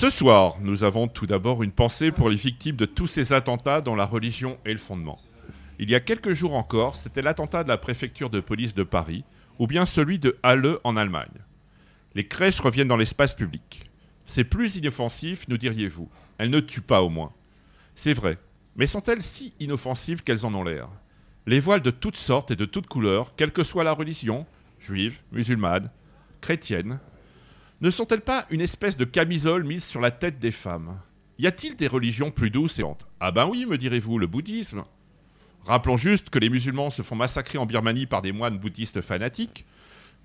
Ce soir, nous avons tout d'abord une pensée pour les victimes de tous ces attentats dont la religion est le fondement. Il y a quelques jours encore, c'était l'attentat de la préfecture de police de Paris, ou bien celui de Halle en Allemagne. Les crèches reviennent dans l'espace public. C'est plus inoffensif, nous diriez-vous. Elles ne tuent pas au moins. C'est vrai, mais sont-elles si inoffensives qu'elles en ont l'air? Les voiles de toutes sortes et de toutes couleurs, quelle que soit la religion, juive, musulmane, chrétienne, ne sont-elles pas une espèce de camisole mise sur la tête des femmes? Y a-t-il des religions plus douces et hontes? Ah ben oui, me direz-vous, le bouddhisme. Rappelons juste que les musulmans se font massacrer en Birmanie par des moines bouddhistes fanatiques,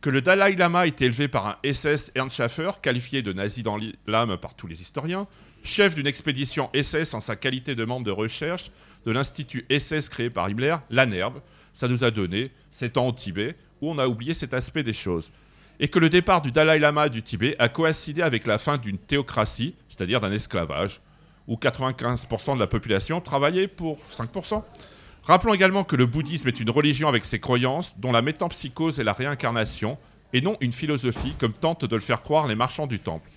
que le Dalai Lama a été élevé par un SS Ernst Schaffer, qualifié de nazi dans l'âme par tous les historiens, chef d'une expédition SS en sa qualité de membre de recherche de l'institut SS créé par Himmler, l'ANERB, ça nous a donné, sept ans au Tibet, où on a oublié cet aspect des choses et que le départ du Dalai Lama du Tibet a coïncidé avec la fin d'une théocratie, c'est-à-dire d'un esclavage, où 95% de la population travaillait pour 5%. Rappelons également que le bouddhisme est une religion avec ses croyances, dont la métampsychose est la réincarnation, et non une philosophie comme tentent de le faire croire les marchands du temple.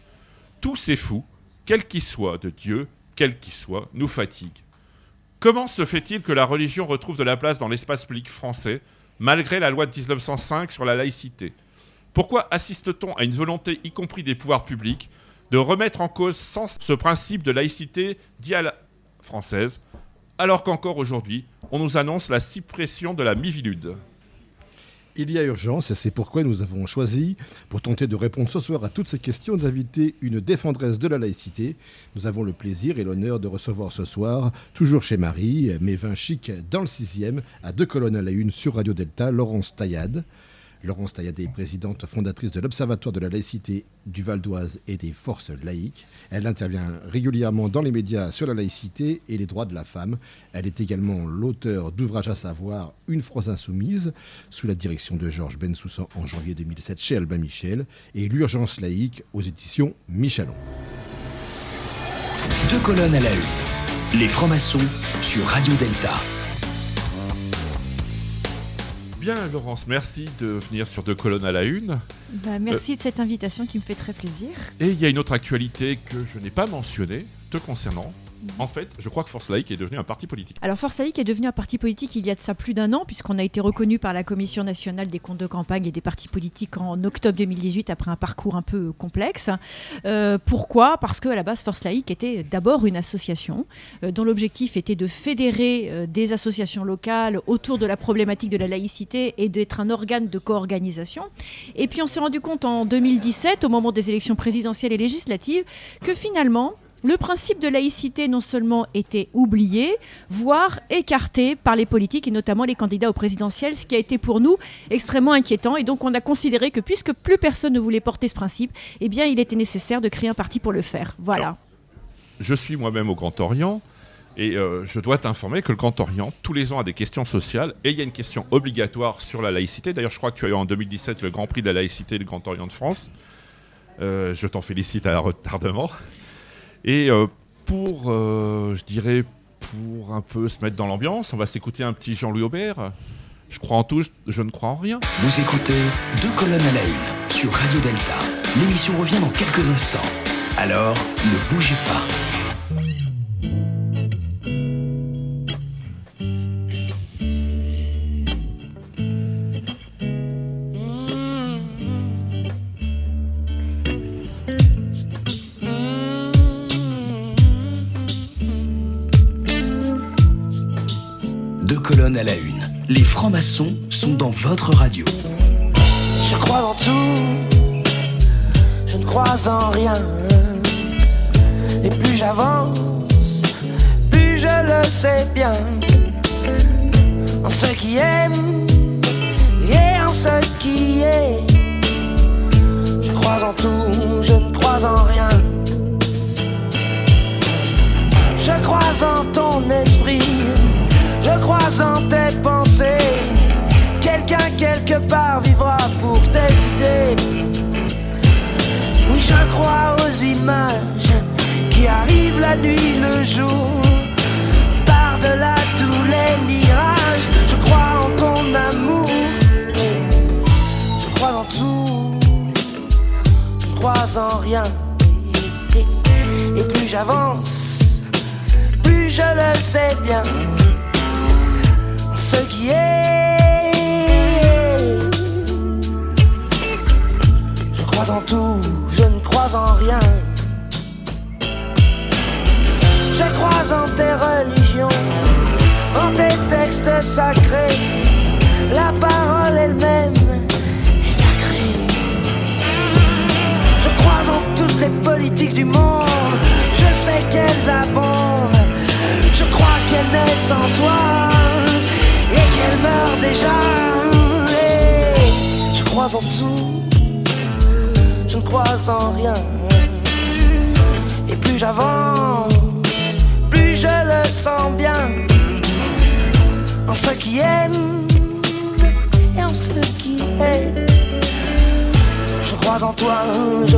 Tous ces fous, quels qu'ils soient de Dieu, quels qu'ils soient, nous fatiguent. Comment se fait-il que la religion retrouve de la place dans l'espace public français, malgré la loi de 1905 sur la laïcité? Pourquoi assiste-t-on à une volonté, y compris des pouvoirs publics, de remettre en cause sans ce principe de laïcité dit à la française, alors qu'encore aujourd'hui, on nous annonce la suppression de la Mivilude il y a urgence et c'est pourquoi nous avons choisi, pour tenter de répondre ce soir à toutes ces questions, d'inviter une défendresse de la laïcité. Nous avons le plaisir et l'honneur de recevoir ce soir, toujours chez Marie, mais vin chic dans le sixième, à deux colonnes à la une sur Radio Delta, Laurence Taillade. Laurence Tailladé présidente fondatrice de l'Observatoire de la laïcité du Val d'Oise et des forces laïques. Elle intervient régulièrement dans les médias sur la laïcité et les droits de la femme. Elle est également l'auteur d'ouvrages à savoir Une France insoumise, sous la direction de Georges Bensoussan en janvier 2007 chez Albin Michel, et L'urgence laïque aux éditions Michalon. Deux colonnes à la une. Les francs-maçons sur Radio Delta. Bien, Laurence, merci de venir sur Deux colonnes à la une. Bah, merci de cette invitation qui me fait très plaisir. Et il y a une autre actualité que je n'ai pas mentionnée te concernant. En fait, je crois que Force Laïque est devenu un parti politique. Alors Force Laïque est devenu un parti politique il y a de ça plus d'un an, puisqu'on a été reconnu par la Commission nationale des comptes de campagne et des partis politiques en octobre 2018 après un parcours un peu complexe. Euh, pourquoi? Parce qu'à la base, Force Laïque était d'abord une association euh, dont l'objectif était de fédérer euh, des associations locales autour de la problématique de la laïcité et d'être un organe de co-organisation. Et puis on s'est rendu compte en 2017, au moment des élections présidentielles et législatives, que finalement, le principe de laïcité non seulement était oublié, voire écarté par les politiques et notamment les candidats au présidentiel, ce qui a été pour nous extrêmement inquiétant. Et donc on a considéré que puisque plus personne ne voulait porter ce principe, eh bien il était nécessaire de créer un parti pour le faire. Voilà. je suis moi-même au Grand Orient. Et euh, je dois t'informer que le Grand Orient, tous les ans, a des questions sociales. Et il y a une question obligatoire sur la laïcité. D'ailleurs, je crois que tu as eu en 2017 le Grand Prix de la laïcité du Grand Orient de France. Euh, je t'en félicite à retardement. Et euh, pour, euh, je dirais, pour un peu se mettre dans l'ambiance, on va s'écouter un petit Jean-Louis Aubert. Je crois en tout, je ne crois en rien. Vous écoutez Deux colonnes à la une sur Radio Delta. L'émission revient dans quelques instants. Alors, ne bougez pas. Les francs-maçons sont dans votre radio. Je crois en tout, je ne crois en rien. Et plus j'avance, plus je le sais bien. En ce qui aime et en ce qui est. Je crois en tout, je ne crois en rien. Je crois en ton esprit, je crois en tes pensées. Quelqu'un quelque part vivra pour tes idées. Oui, je crois aux images qui arrivent la nuit, le jour. Par-delà tous les mirages, je crois en ton amour. Je crois en tout, je crois en rien. Et plus j'avance, plus je le sais bien. Ce qui est, sacrés. La parole elle-même est sacrée. Je crois en toutes les politiques du monde. Je sais qu'elles abondent. Je crois qu'elles naissent en toi et qu'elles meurent déjà. Et je crois en tout. Je ne crois en rien. Et plus j'avance, plus je le sens bien. En ce qui aime et en ce qui est. Je crois en toi, je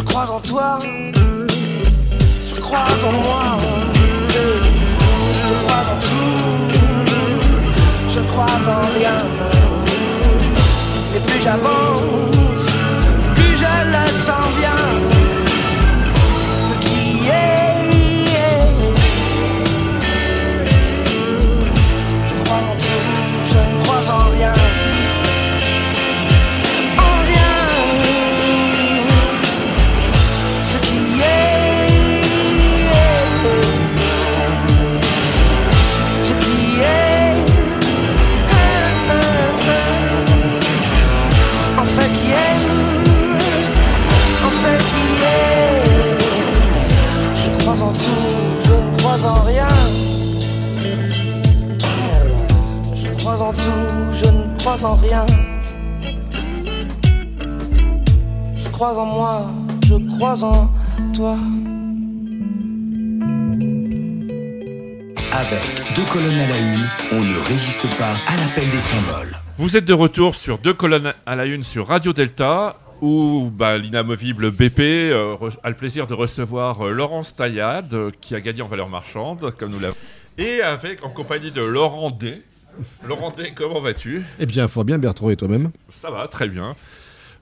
je crois en toi, je crois en moi, je crois en tout, je crois en rien. Et plus j'avance, crois en rien. Je crois en moi, je crois en toi. Avec deux colonnes à la une, on ne résiste pas à l'appel des symboles. Vous êtes de retour sur deux colonnes à la une sur Radio Delta, où bah, l'inamovible BP euh, a le plaisir de recevoir euh, Laurence Taillade, euh, qui a gagné en valeur marchande, comme nous l'avons. Et avec, en compagnie de Laurent D. Laurent D, comment vas-tu? Eh bien, fort bien, Bertrand, et toi-même? Ça va, très bien.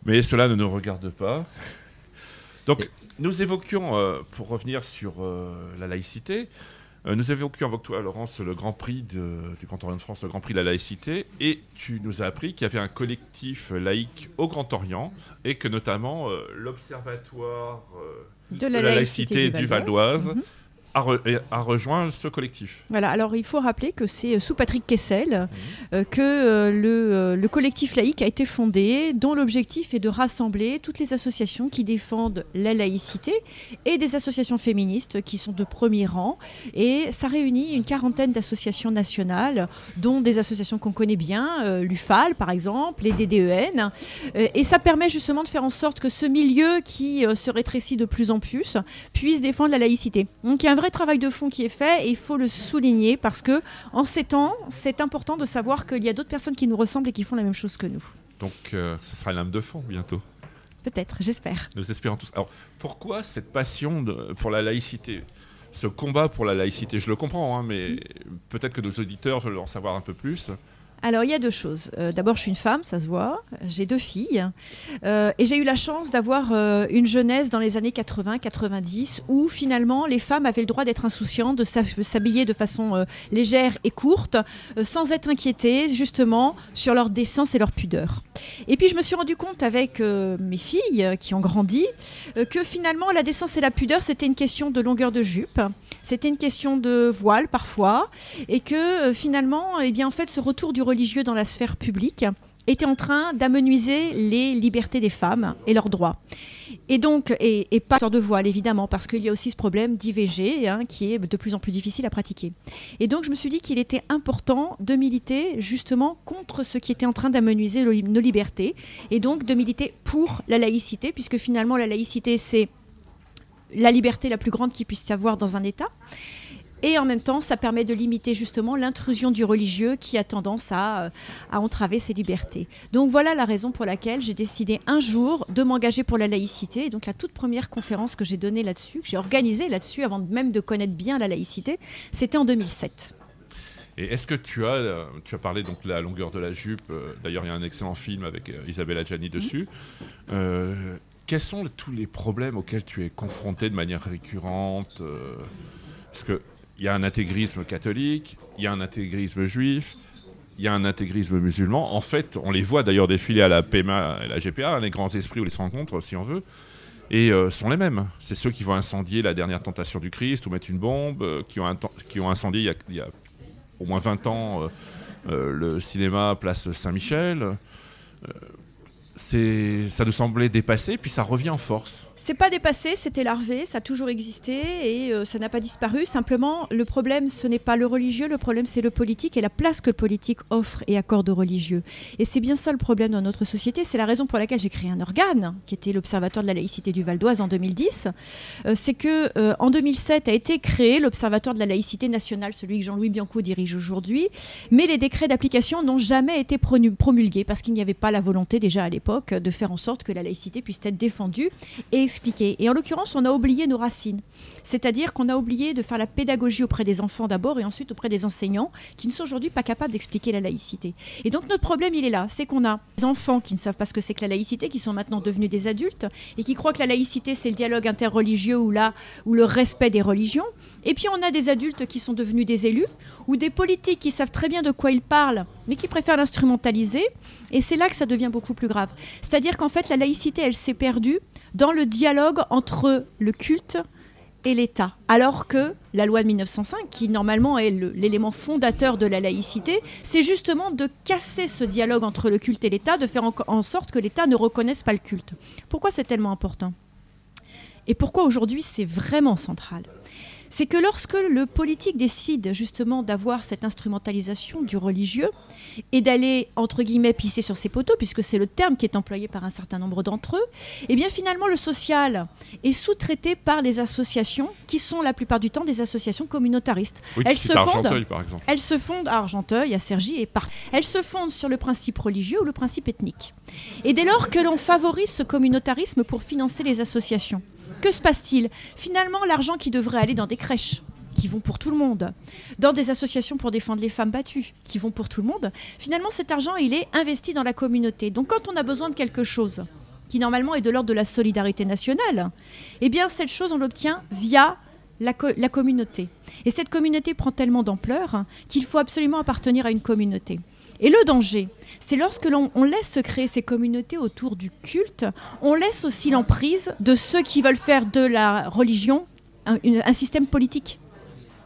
Mais cela ne nous regarde pas. Donc, nous évoquions, euh, pour revenir sur euh, la laïcité, euh, nous évoquions avec toi, Laurence, le Grand Prix de- du Grand Orient de France, le Grand Prix de la laïcité, et tu nous as appris qu'il y avait un collectif laïque au Grand Orient, et que notamment euh, l'Observatoire euh, De de la, la laïcité, laïcité du Val d'Oise Mhm. A, re- a rejoint ce collectif. Voilà, alors il faut rappeler que c'est euh, sous Patrick Kessel Mhm. euh, que euh, le, euh, le collectif laïque a été fondé, dont l'objectif est de rassembler toutes les associations qui défendent la laïcité et des associations féministes qui sont de premier rang. Et ça réunit une quarantaine d'associations nationales, dont des associations qu'on connaît bien, l'UFAL par exemple, les DDEN. Et ça permet justement de faire en sorte que ce milieu qui se rétrécit de plus en plus puisse défendre la laïcité. Donc il y a un vrai travail de fond qui est fait et il faut le souligner parce que en ces temps, c'est important de savoir qu'il y a d'autres personnes qui nous ressemblent et qui font la même chose que nous. Donc, euh, ce sera lame de fond bientôt. peut-être, j'espère. Nous espérons tous. Alors, pourquoi cette passion de- pour la laïcité? Ce combat pour la laïcité, je le comprends, hein, mais peut-être que nos auditeurs veulent en savoir un peu plus. Alors, il y a deux choses. Euh, D'abord, je suis une femme, ça se voit. J'ai deux filles. Euh, et j'ai eu la chance d'avoir euh, une jeunesse dans les années 80-90 où finalement les femmes avaient le droit d'être insouciantes, de s'hab- s'habiller de façon légère et courte, sans être inquiétées justement sur leur décence et leur pudeur. Et puis, je me suis rendu compte avec mes filles qui ont grandi que finalement la décence et la pudeur, c'était une question de longueur de jupe. C'était une question de voile parfois, et que finalement, eh bien, en fait, ce retour du religieux dans la sphère publique était en train d'amenuiser les libertés des femmes et leurs droits. Et donc, et, pas sur de voile évidemment, parce qu'il y a aussi ce problème d'IVG hein, qui est de plus en plus difficile à pratiquer. Et donc, je me suis dit qu'il était important de militer justement contre ce qui était en train d'amenuiser nos libertés, et donc de militer pour la laïcité, puisque finalement, la laïcité, c'est la liberté la plus grande qu'il puisse y avoir dans un État. Et en même temps, ça permet de limiter justement l'intrusion du religieux qui a tendance à, euh, à entraver ses libertés. Donc voilà la raison pour laquelle j'ai décidé un jour de m'engager pour la laïcité. Et donc la toute première conférence que j'ai donnée là-dessus, que j'ai organisée là-dessus avant même de connaître bien la laïcité, c'était en 2007. Et est-ce que tu as, euh, tu as parlé donc de la longueur de la jupe. euh, D'ailleurs, il y a un excellent film avec Isabelle Adjani dessus. Euh, quels sont tous les problèmes auxquels tu es confronté de manière récurrente Parce que il y a un intégrisme catholique, il y a un intégrisme juif, il y a un intégrisme musulman. En fait, on les voit d'ailleurs défiler à la PMA et la GPA, hein, les grands esprits ou les rencontres, si on veut. Et euh, sont les mêmes. C'est ceux qui vont incendier la dernière tentation du Christ ou mettre une bombe, euh, qui, ont incendié il y a, au moins 20 ans euh, le cinéma Place Saint-Michel. Ça nous semblait dépassé, puis ça revient en force. C'est pas dépassé, c'était larvé, ça a toujours existé et euh, ça n'a pas disparu. Simplement, le problème, ce n'est pas le religieux, le problème, c'est le politique et la place que le politique offre et accorde aux religieux. Et c'est bien ça le problème dans notre société. C'est la raison pour laquelle j'ai créé un organe, qui était l'Observatoire de la laïcité du Val d'Oise en 2010. Euh, c'est que euh, en 2007 a été créé l'Observatoire de la laïcité nationale, celui que Jean-Louis Bianco dirige aujourd'hui. Mais les décrets d'application n'ont jamais été promulgués parce qu'il n'y avait pas la volonté déjà à l'époque de faire en sorte que la laïcité puisse être défendue et Et en l'occurrence, on a oublié nos racines. C'est-à-dire qu'on a oublié de faire la pédagogie auprès des enfants d'abord et ensuite auprès des enseignants qui ne sont aujourd'hui pas capables d'expliquer la laïcité. Et donc notre problème, il est là. C'est qu'on a des enfants qui ne savent pas ce que c'est que la laïcité, qui sont maintenant devenus des adultes et qui croient que la laïcité, c'est le dialogue interreligieux ou, ou le respect des religions. Et puis on a des adultes qui sont devenus des élus ou des politiques qui savent très bien de quoi ils parlent, mais qui préfèrent l'instrumentaliser. Et c'est là que ça devient beaucoup plus grave. C'est-à-dire qu'en fait, la laïcité, elle s'est perdue dans le dialogue entre le culte et l'État. Alors que la loi de 1905, qui normalement est l'élément fondateur de la laïcité, c'est justement de casser ce dialogue entre le culte et l'État, de faire en sorte que l'État ne reconnaisse pas le culte. Pourquoi c'est tellement important? Et pourquoi aujourd'hui c'est vraiment central? C'est que lorsque le politique décide justement d'avoir cette instrumentalisation du religieux et d'aller, entre guillemets, pisser sur ses poteaux, puisque c'est le terme qui est employé par un certain nombre d'entre eux, eh bien finalement le social est sous-traité par les associations qui sont la plupart du temps des associations communautaristes. Oui, Elles se fondent. Argenteuil, par exemple. Elles se fondent à Argenteuil, à Cergy et par. Elles se fondent sur le principe religieux ou le principe ethnique. Et dès lors que l'on favorise ce communautarisme pour financer les associations, que se passe-t-il Finalement, l'argent qui devrait aller dans des crèches qui vont pour tout le monde, dans des associations pour défendre les femmes battues, qui vont pour tout le monde, finalement cet argent, il est investi dans la communauté. Donc quand on a besoin de quelque chose qui normalement est de l'ordre de la solidarité nationale, eh bien cette chose, on l'obtient via la, la communauté. Et cette communauté prend tellement d'ampleur qu'il faut absolument appartenir à une communauté. Et le danger, c'est lorsque l'on on laisse se créer ces communautés autour du culte, on laisse aussi l'emprise de ceux qui veulent faire de la religion un système politique.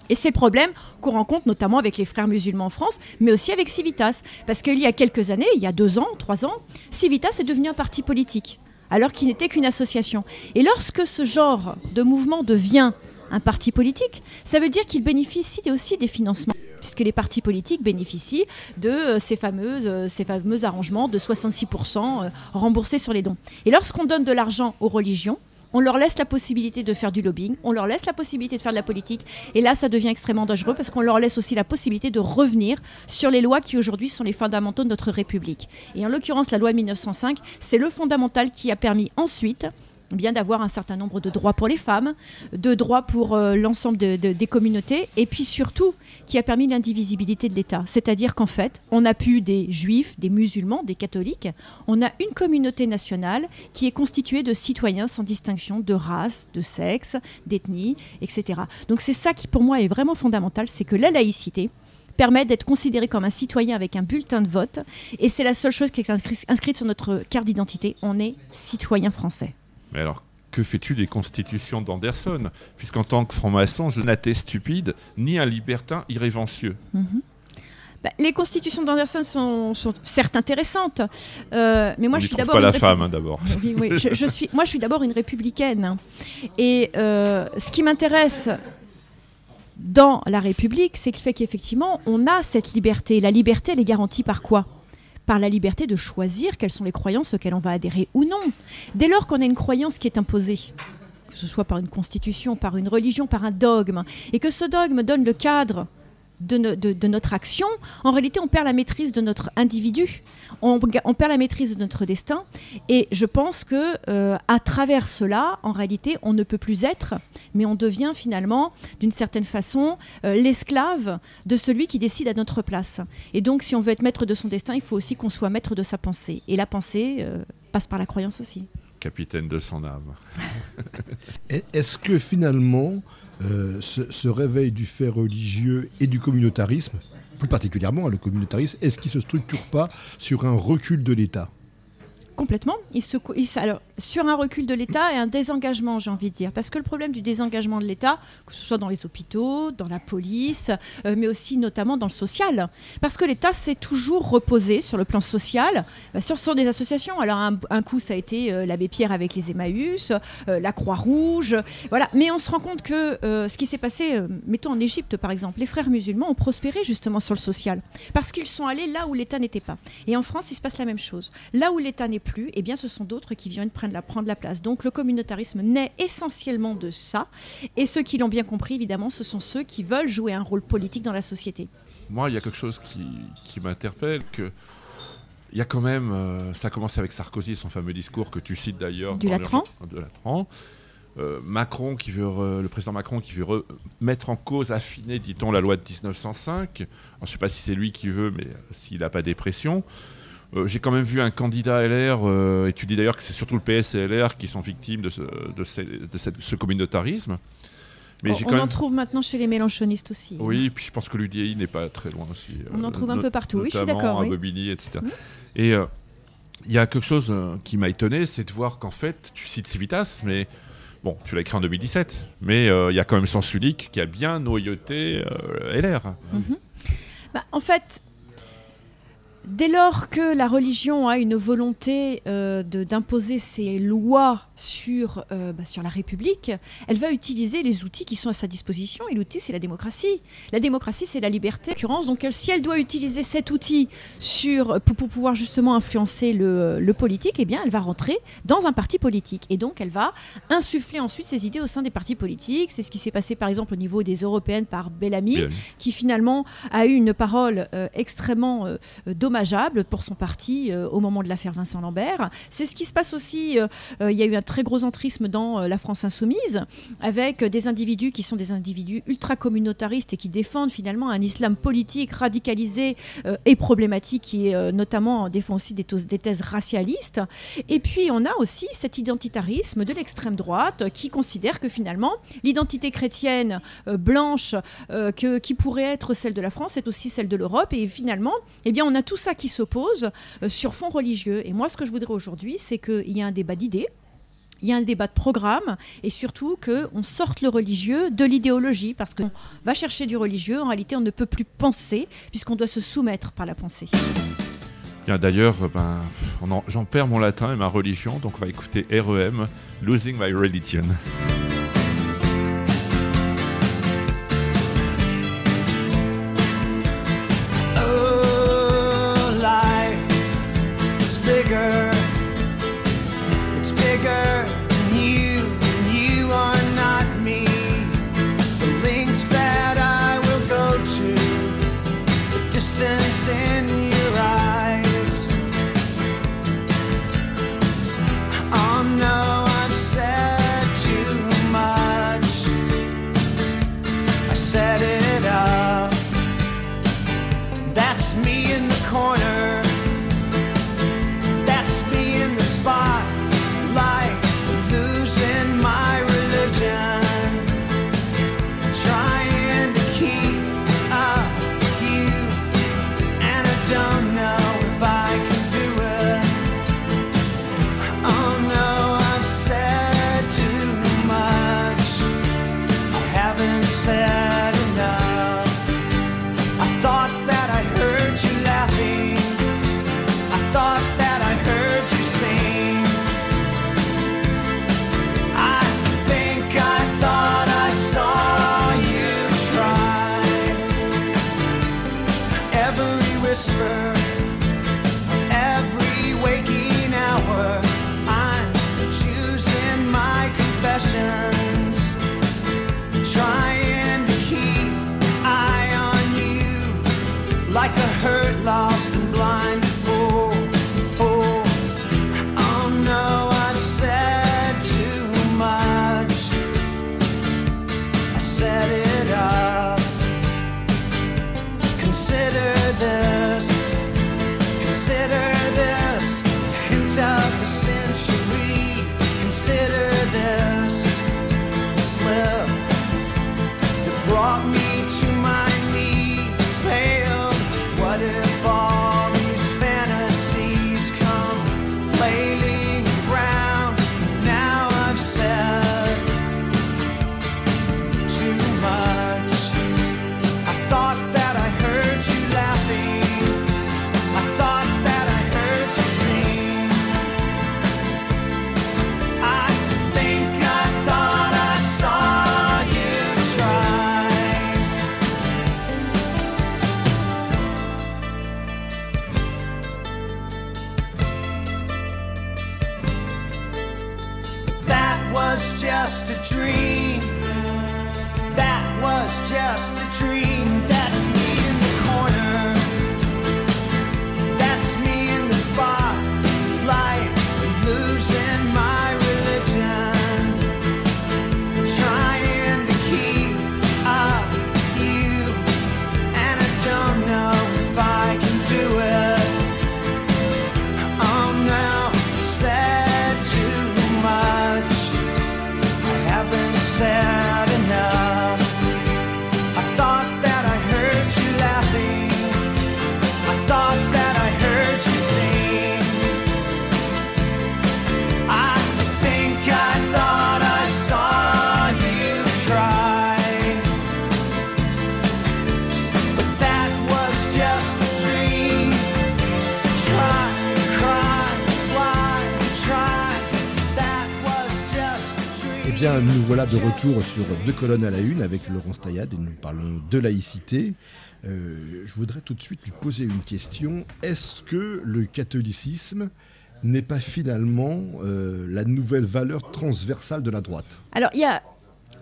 Et c'est le problème qu'on rencontre notamment avec les frères musulmans en France, mais aussi avec Civitas. Parce qu'il y a quelques années, il y a deux ans, trois ans, Civitas est devenu un parti politique, alors qu'il n'était qu'une association. Et lorsque ce genre de mouvement devient un parti politique, ça veut dire qu'il bénéficie aussi des financements puisque les partis politiques bénéficient de euh, euh, ces fameux arrangements de 66% euh, remboursés sur les dons. Et lorsqu'on donne de l'argent aux religions, On leur laisse la possibilité de faire du lobbying, on leur laisse la possibilité de faire de la politique. Et là, ça devient extrêmement dangereux parce qu'on leur laisse aussi la possibilité de revenir sur les lois qui aujourd'hui sont les fondamentaux de notre République. Et en l'occurrence, la loi de 1905, c'est le fondamental qui a permis ensuite bien d'avoir un certain nombre de droits pour les femmes, de droits pour euh, l'ensemble des communautés, et puis surtout qui a permis l'indivisibilité de l'État. C'est-à-dire qu'en fait, on a pu des juifs, des musulmans, des catholiques, on a une communauté nationale qui est constituée de citoyens sans distinction de race, de sexe, d'ethnie, etc. Donc c'est ça qui pour moi est vraiment fondamental, c'est que la laïcité, permet d'être considéré comme un citoyen avec un bulletin de vote. Et c'est la seule chose qui est inscrite sur notre carte d'identité. On est citoyen français. Mais alors, que fais-tu des constitutions d'Anderson Puisqu'en tant que franc-maçon, je n'étais stupide ni un libertin irrévérencieux. Mhm. Bah, les constitutions d'Anderson sont, certes intéressantes, euh, mais moi je suis d'abord pas la femme hein, d'abord. je, suis, moi je suis d'abord une républicaine, et euh, ce qui m'intéresse dans la République, c'est le fait qu'effectivement on a cette liberté. La liberté, elle est garantie par quoi? Par la liberté de choisir quelles sont les croyances auxquelles on va adhérer ou non. Dès lors qu'on a une croyance qui est imposée, que ce soit par une constitution, par une religion, par un dogme, et que ce dogme donne le cadre de, notre action, en réalité, on perd la maîtrise de notre individu, on, perd la maîtrise de notre destin. Et je pense que euh, à travers cela, en réalité, on ne peut plus être, mais on devient finalement, d'une certaine façon, euh, l'esclave de celui qui décide à notre place. Et donc, si on veut être maître de son destin, il faut aussi qu'on soit maître de sa pensée. Et la pensée euh, passe par la croyance aussi. Capitaine de son âme. Est-ce que finalement, euh, ce, réveil du fait religieux et du communautarisme, plus particulièrement hein, le communautarisme, est-ce qu'il ne se structure pas sur un recul de l'État? Complètement. Sur un recul de l'État et un désengagement, j'ai envie de dire. Parce que le problème du désengagement de l'État, que ce soit dans les hôpitaux, dans la police, euh, mais aussi notamment dans le social. Parce que l'État s'est toujours reposé sur le plan social, bah, sur, sur, des associations. Alors un, coup, ça a été euh, l'abbé Pierre avec les Emmaüs, euh, la Croix-Rouge. Voilà. Mais on se rend compte que ce qui s'est passé, mettons en Égypte par exemple, les frères musulmans ont prospéré justement sur le social. Parce qu'ils sont allés là où l'État n'était pas. Et en France, il se passe la même chose. Là où l'État n'est plus, eh bien, ce sont d'autres qui viennent prendre la, prendre la place. Donc le communautarisme naît essentiellement de ça. Et ceux qui l'ont bien compris, évidemment, ce sont ceux qui veulent jouer un rôle politique dans la société. Moi, il y a quelque chose qui, qui m'interpelle, que il y a quand même, euh, ça a commencé avec Sarkozy, son fameux discours que tu cites d'ailleurs. Du Latran. De Latran. Euh, Macron qui veut le président Macron qui veut mettre en cause, affiner, dit-on, la loi de 1905. je ne sais pas si c'est lui qui veut, mais s'il n'a pas des pressions. Euh, j'ai quand même vu un candidat LR, euh, et tu dis d'ailleurs que c'est surtout le PS et LR qui sont victimes de ce, de ce, communautarisme. Mais on, en trouve maintenant chez les mélanchonistes aussi. Hein. Oui, puis je pense que l'UDI n'est pas très loin aussi. On en trouve un peu partout, oui, je suis d'accord. à Bobigny, etc. Et euh, il y a quelque chose qui m'a étonné, c'est de voir qu'en fait, tu cites Civitas, mais bon, tu l'as écrit en 2017, mais il y a quand même Sens Unique qui a bien noyauté LR. Mhm. Bah, en fait, Dès lors que la religion a une volonté euh, d'imposer ses lois sur, euh, bah, sur la République, elle va utiliser les outils qui sont à sa disposition. Et l'outil, c'est la démocratie. La démocratie, c'est la liberté. Donc, si elle doit utiliser cet outil sur, pour, pouvoir justement influencer le, le, politique, eh bien, elle va rentrer dans un parti politique. Et donc, elle va insuffler ensuite ses idées au sein des partis politiques. C'est ce qui s'est passé, par exemple, au niveau des européennes par Bellamy, qui finalement a eu une parole euh, extrêmement dommage dommageable pour son parti euh, au moment de l'affaire Vincent Lambert. C'est ce qui se passe aussi. Euh, euh, il y a eu un très gros entrisme dans la France insoumise, avec des individus qui sont des individus ultra communautaristes et qui défendent finalement un islam politique radicalisé et problématique, est notamment défend aussi des, thèses racialistes. Et puis on a aussi cet identitarisme de l'extrême droite qui considère que finalement l'identité chrétienne blanche qui pourrait être celle de la France est aussi celle de l'Europe. Et finalement, eh bien, on a tous ça qui s'oppose euh, sur fond religieux. Et moi, ce que je voudrais aujourd'hui, c'est qu'il y ait un débat d'idées, il y a un débat de programme et surtout qu'on sorte le religieux de l'idéologie parce qu'on va chercher du religieux, en réalité on ne peut plus penser puisqu'on doit se soumettre par la pensée. D'ailleurs, ben, j'en perds mon latin et ma religion, donc on va écouter REM, Losing My Religion. Retour sur deux colonnes à la une avec Laurence Taillade et nous parlons de laïcité. Euh, je voudrais tout de suite lui poser une question. Est-ce que le catholicisme n'est pas finalement euh, la nouvelle valeur transversale de la droite? Alors, il y a.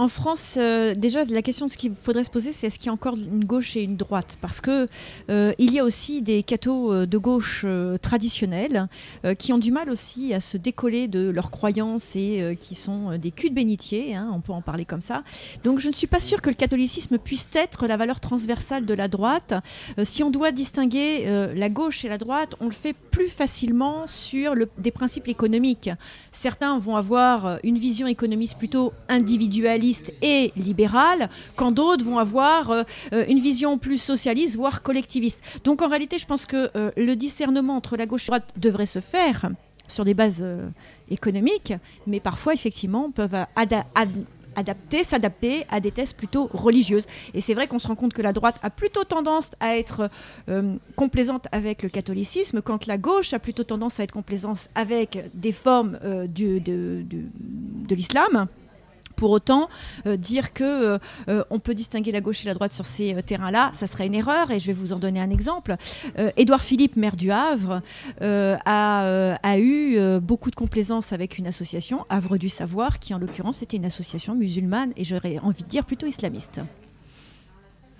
En France, euh, déjà, la question de ce qu'il faudrait se poser, c'est est-ce qu'il y a encore une gauche et une droite? Parce que euh, il y a aussi des cathos euh, de gauche euh, traditionnels qui ont du mal aussi à se décoller de leurs croyances et qui sont des culs de bénitier, hein, on peut en parler comme ça. Donc, je ne suis pas sûre que le catholicisme puisse être la valeur transversale de la droite. Si on doit distinguer la gauche et la droite, on le fait plus facilement sur des principes économiques. Certains vont avoir une vision économiste plutôt individualiste et libérale, quand d'autres vont avoir euh, euh, une vision plus socialiste, voire collectiviste. Donc en réalité, je pense que euh, le discernement entre la gauche et la droite devrait se faire sur des bases économiques, mais parfois, effectivement, peuvent ada- ad- adapter, s'adapter à des thèses plutôt religieuses. Et c'est vrai qu'on se rend compte que la droite a plutôt tendance à être complaisante avec le catholicisme, quand la gauche a plutôt tendance à être complaisante avec des formes de l'islam. Pour autant, euh, dire que euh, euh, on peut distinguer la gauche et la droite sur ces euh, terrains-là, ça serait une erreur. Et je vais vous en donner un exemple. Euh, Édouard Philippe, maire du Havre, euh, a, euh, a eu euh, beaucoup de complaisance avec une association, Havre du Savoir, qui en l'occurrence était une association musulmane et j'aurais envie de dire plutôt islamiste.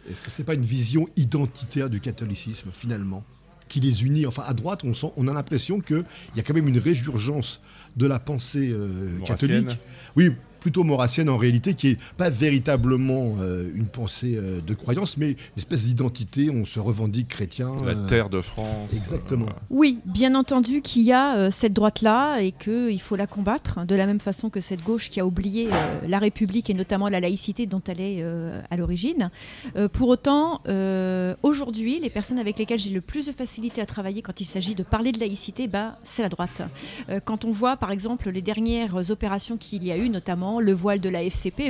Est-ce que c'est pas une vision identitaire du catholicisme finalement qui les unit? Enfin, à droite, on, sent, on a l'impression qu'il y a quand même une résurgence de la pensée euh, catholique. Oui, plutôt maurassienne en réalité, qui est pas véritablement euh, une pensée euh, de croyance, mais une espèce d'identité. On se revendique chrétien. La euh, terre de France. Exactement. euh, Oui, bien entendu qu'il y a euh, cette droite-là et qu'il faut la combattre, de la même façon que cette gauche qui a oublié euh, la République et notamment la laïcité dont elle est euh, à l'origine. Euh, pour autant, euh, aujourd'hui, les personnes avec lesquelles j'ai le plus de facilité à travailler quand il s'agit de parler de laïcité, bah, c'est la droite. Euh, quand on voit par exemple les dernières opérations qu'il y a eu, notamment le voile de la FCPE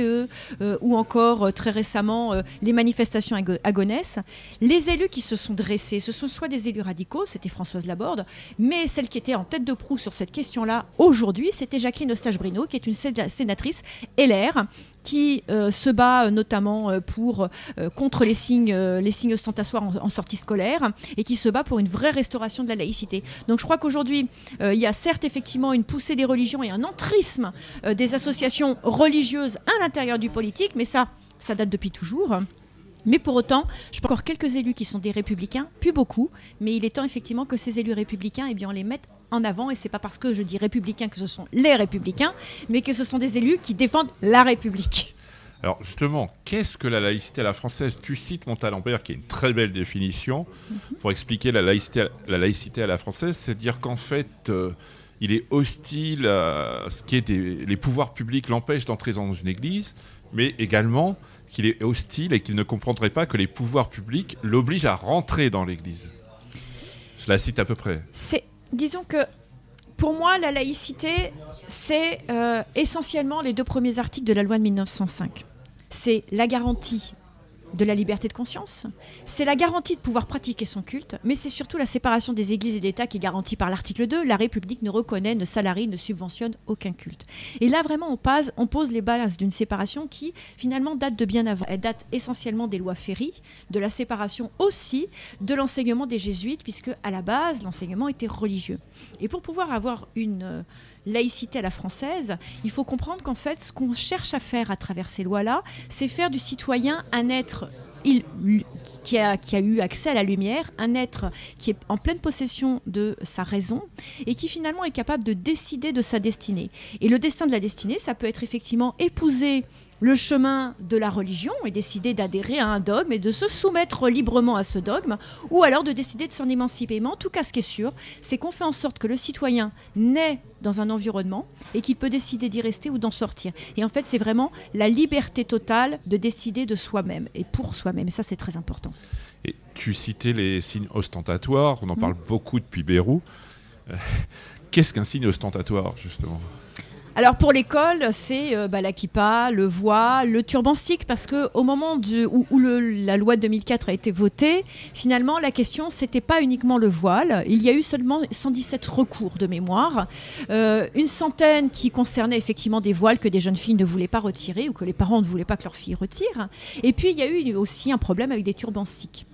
euh, ou encore euh, très récemment euh, les manifestations à Go- à Gonesse, les élus qui se sont dressés, ce sont soit des élus radicaux, c'était Françoise Laborde, mais celle qui était en tête de proue sur cette question-là aujourd'hui, c'était Jacqueline Eustache-Brino, qui est une sénatrice LR, qui euh, se bat euh, notamment euh, pour, contre les signes, les signes ostentatoires en, en sortie scolaire et qui se bat pour une vraie restauration de la laïcité. Donc je crois qu'aujourd'hui, il y a certes effectivement une poussée des religions et un entrisme des associations division religieuse à l'intérieur du politique, mais ça, ça date depuis toujours. Mais pour autant, je pense encore quelques élus qui sont des républicains, plus beaucoup, mais il est temps effectivement que ces élus républicains, eh bien, on les mette en avant, et c'est pas parce que je dis républicains que ce sont les républicains, mais que ce sont des élus qui défendent la République. Alors justement, qu'est-ce que la laïcité à la française? Tu cites Montalembert, qui est une très belle définition Mhm. pour expliquer la laïcité, la laïcité à la française, c'est dire qu'en fait, euh, il est hostile à ce qui est des, les pouvoirs publics l'empêchent d'entrer dans une église, mais également qu'il est hostile et qu'il ne comprendrait pas que les pouvoirs publics l'obligent à rentrer dans l'église. Je la cite à peu près. C'est, disons que pour moi, la laïcité, c'est euh, essentiellement les deux premiers articles de la loi de 1905. C'est la garantie de la liberté de conscience, c'est la garantie de pouvoir pratiquer son culte, mais c'est surtout la séparation des églises et d'État qui est garantie par l'article 2. La République ne reconnaît, ne salarie, ne subventionne aucun culte. Et là, vraiment, on, on pose les bases d'une séparation qui, finalement, date de bien avant. Elle date essentiellement des lois Ferry, de la séparation aussi de l'enseignement des jésuites, puisque à la base, l'enseignement était religieux. Et pour pouvoir avoir une euh, laïcité à la française, il faut comprendre qu'en fait, ce qu'on cherche à faire à travers ces lois-là, c'est faire du citoyen un être qui, a, qui a eu accès à la lumière, un être qui est en pleine possession de sa raison et qui finalement est capable de décider de sa destinée. Et le destin de la destinée, ça peut être effectivement épouser le chemin de la religion et décider d'adhérer à un dogme et de se soumettre librement à ce dogme, ou alors de décider de s'en émanciper. Mais en tout cas, ce qui est sûr, c'est qu'on fait en sorte que le citoyen naît dans un environnement et qu'il peut décider d'y rester ou d'en sortir. Et en fait, c'est vraiment la liberté totale de décider de soi-même et pour soi-même. Et ça, c'est très important. Et tu citais les signes ostentatoires, on en parle beaucoup depuis Beyrouth. Euh, Qu'est-ce qu'un signe ostentatoire, justement? Alors pour l'école, c'est euh, bah, la kippa, le voile, le turban sikh, parce que au moment où, la loi de 2004 a été votée, finalement la question c'était pas uniquement le voile. Il y a eu seulement 117 recours de mémoire, Euh, une centaine qui concernaient effectivement des voiles que des jeunes filles ne voulaient pas retirer ou que les parents ne voulaient pas que leurs filles retirent. Et puis il y a eu aussi un problème avec des turbans sikhs.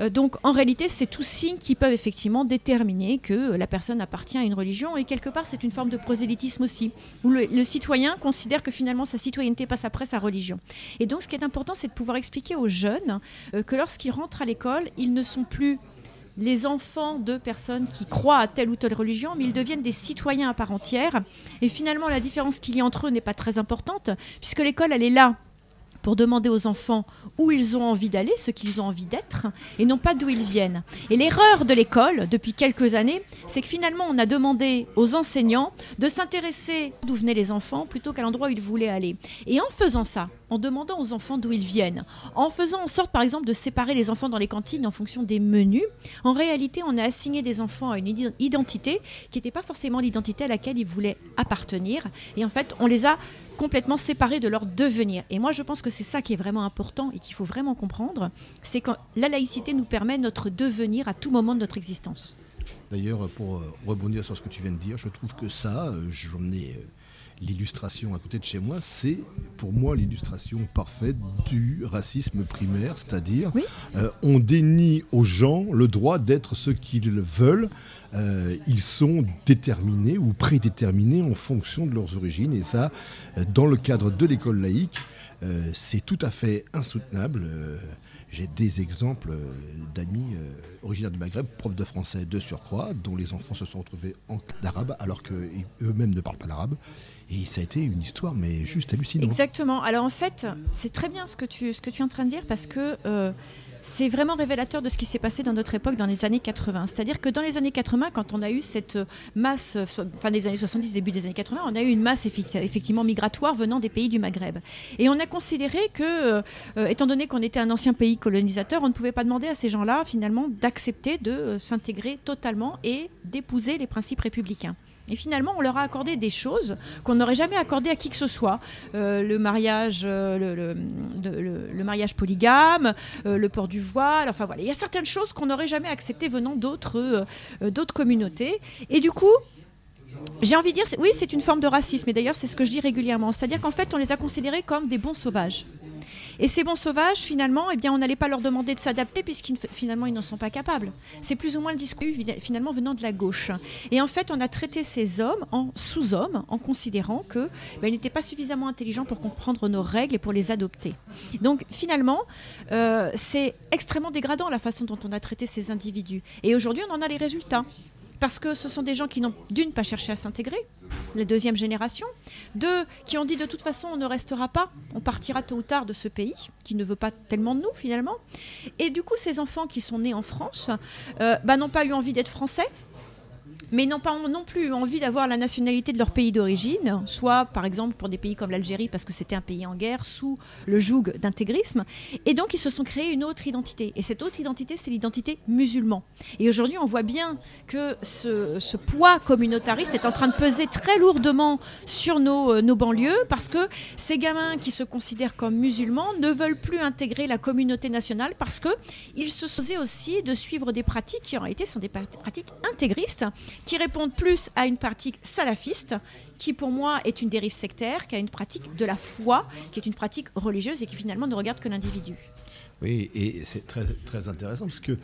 Euh, donc en réalité, c'est tous signes qui peuvent effectivement déterminer que la personne appartient à une religion et quelque part c'est une forme de prosélytisme aussi, où le, le citoyen considère que finalement sa citoyenneté passe après sa religion. Et donc ce qui est important, c'est de pouvoir expliquer aux jeunes euh, que lorsqu'ils rentrent à l'école, ils ne sont plus les enfants de personnes qui croient à telle ou telle religion, mais ils deviennent des citoyens à part entière. Et finalement, la différence qu'il y a entre eux n'est pas très importante, puisque l'école, elle est là pour demander aux enfants où ils ont envie d'aller, ce qu'ils ont envie d'être, et non pas d'où ils viennent. Et l'erreur de l'école, depuis quelques années, c'est que finalement, on a demandé aux enseignants de s'intéresser d'où venaient les enfants plutôt qu'à l'endroit où ils voulaient aller. Et en faisant ça, en demandant aux enfants d'où ils viennent, en faisant en sorte, par exemple, de séparer les enfants dans les cantines en fonction des menus, en réalité, on a assigné des enfants à une identité qui n'était pas forcément l'identité à laquelle ils voulaient appartenir. Et en fait, on les a complètement séparés de leur devenir. Et moi, je pense que c'est ça qui est vraiment important et qu'il faut vraiment comprendre, c'est que la laïcité nous permet notre devenir à tout moment de notre existence. D'ailleurs, pour euh, rebondir sur ce que tu viens de dire, je trouve que ça, euh, j'en ai euh, l'illustration à côté de chez moi, c'est pour moi l'illustration parfaite du racisme primaire, c'est-à-dire Oui. euh, on dénie aux gens le droit d'être ce qu'ils veulent. Euh, ils sont déterminés ou prédéterminés en fonction de leurs origines et ça, euh, dans le cadre de l'école laïque, euh, c'est tout à fait insoutenable. J'ai des exemples d'amis originaires du Maghreb, profs de français de surcroît, dont les enfants se sont retrouvés en d'arabe alors qu'eux-mêmes ne parlent pas l'arabe. Et ça a été une histoire, mais juste hallucinante. Exactement. Alors en fait, c'est très bien ce que tu, es en train de dire parce que euh, c'est vraiment révélateur de ce qui s'est passé dans notre époque dans les années 80. C'est-à-dire que dans les années 80, quand on a eu cette masse, fin des années 70, début des années 80, on a eu une masse effecti- effectivement migratoire venant des pays du Maghreb. Et on a considéré que, euh, euh, étant donné qu'on était un ancien pays colonisateur, on ne pouvait pas demander à ces gens-là finalement d'accepter de s'intégrer totalement et d'épouser les principes républicains. Et finalement, on leur a accordé des choses qu'on n'aurait jamais accordées à qui que ce soit. Euh, le mariage, euh, le, mariage polygame, euh, le port du voile. Enfin voilà, il y a certaines choses qu'on n'aurait jamais acceptées venant d'autres communautés. Et du coup, j'ai envie de dire, oui, c'est une forme de racisme. Et d'ailleurs, c'est ce que je dis régulièrement. C'est-à-dire qu'en fait, on les a considérés comme des bons sauvages. Et ces bons sauvages, finalement, eh bien, on n'allait pas leur demander de s'adapter puisqu'ils finalement ils n'en sont pas capables. C'est plus ou moins le discours finalement venant de la gauche. Et en fait, on a traité ces hommes en sous-hommes en considérant qu'ils ben, n'étaient pas suffisamment intelligents pour comprendre nos règles et pour les adopter. Donc finalement, euh, c'est extrêmement dégradant la façon dont on a traité ces individus. Et aujourd'hui, on en a les résultats parce que ce sont des gens qui n'ont d'une pas cherché à s'intégrer, la deuxième génération, deux qui ont dit de toute façon on ne restera pas, on partira tôt ou tard de ce pays qui ne veut pas tellement de nous finalement, et du coup ces enfants qui sont nés en France euh, bah, n'ont pas eu envie d'être français, mais n'ont pas non plus envie d'avoir la nationalité de leur pays d'origine, soit par exemple pour des pays comme l'Algérie, parce que c'était un pays en guerre sous le joug d'intégrisme. Et donc ils se sont créés une autre identité. Et cette autre identité, c'est l'identité musulman. Et aujourd'hui, on voit bien que ce, poids communautariste est en train de peser très lourdement sur nos, euh, nos banlieues, parce que ces gamins qui se considèrent comme musulmans ne veulent plus intégrer la communauté nationale, parce qu'ils se faisaient aussi de suivre des pratiques qui en réalité sont des pratiques intégristes qui répondent plus à une pratique salafiste, qui pour moi est une dérive sectaire, qu'à une pratique de la foi, qui est une pratique religieuse et qui finalement ne regarde que l'individu. Oui, et c'est très, très intéressant parce que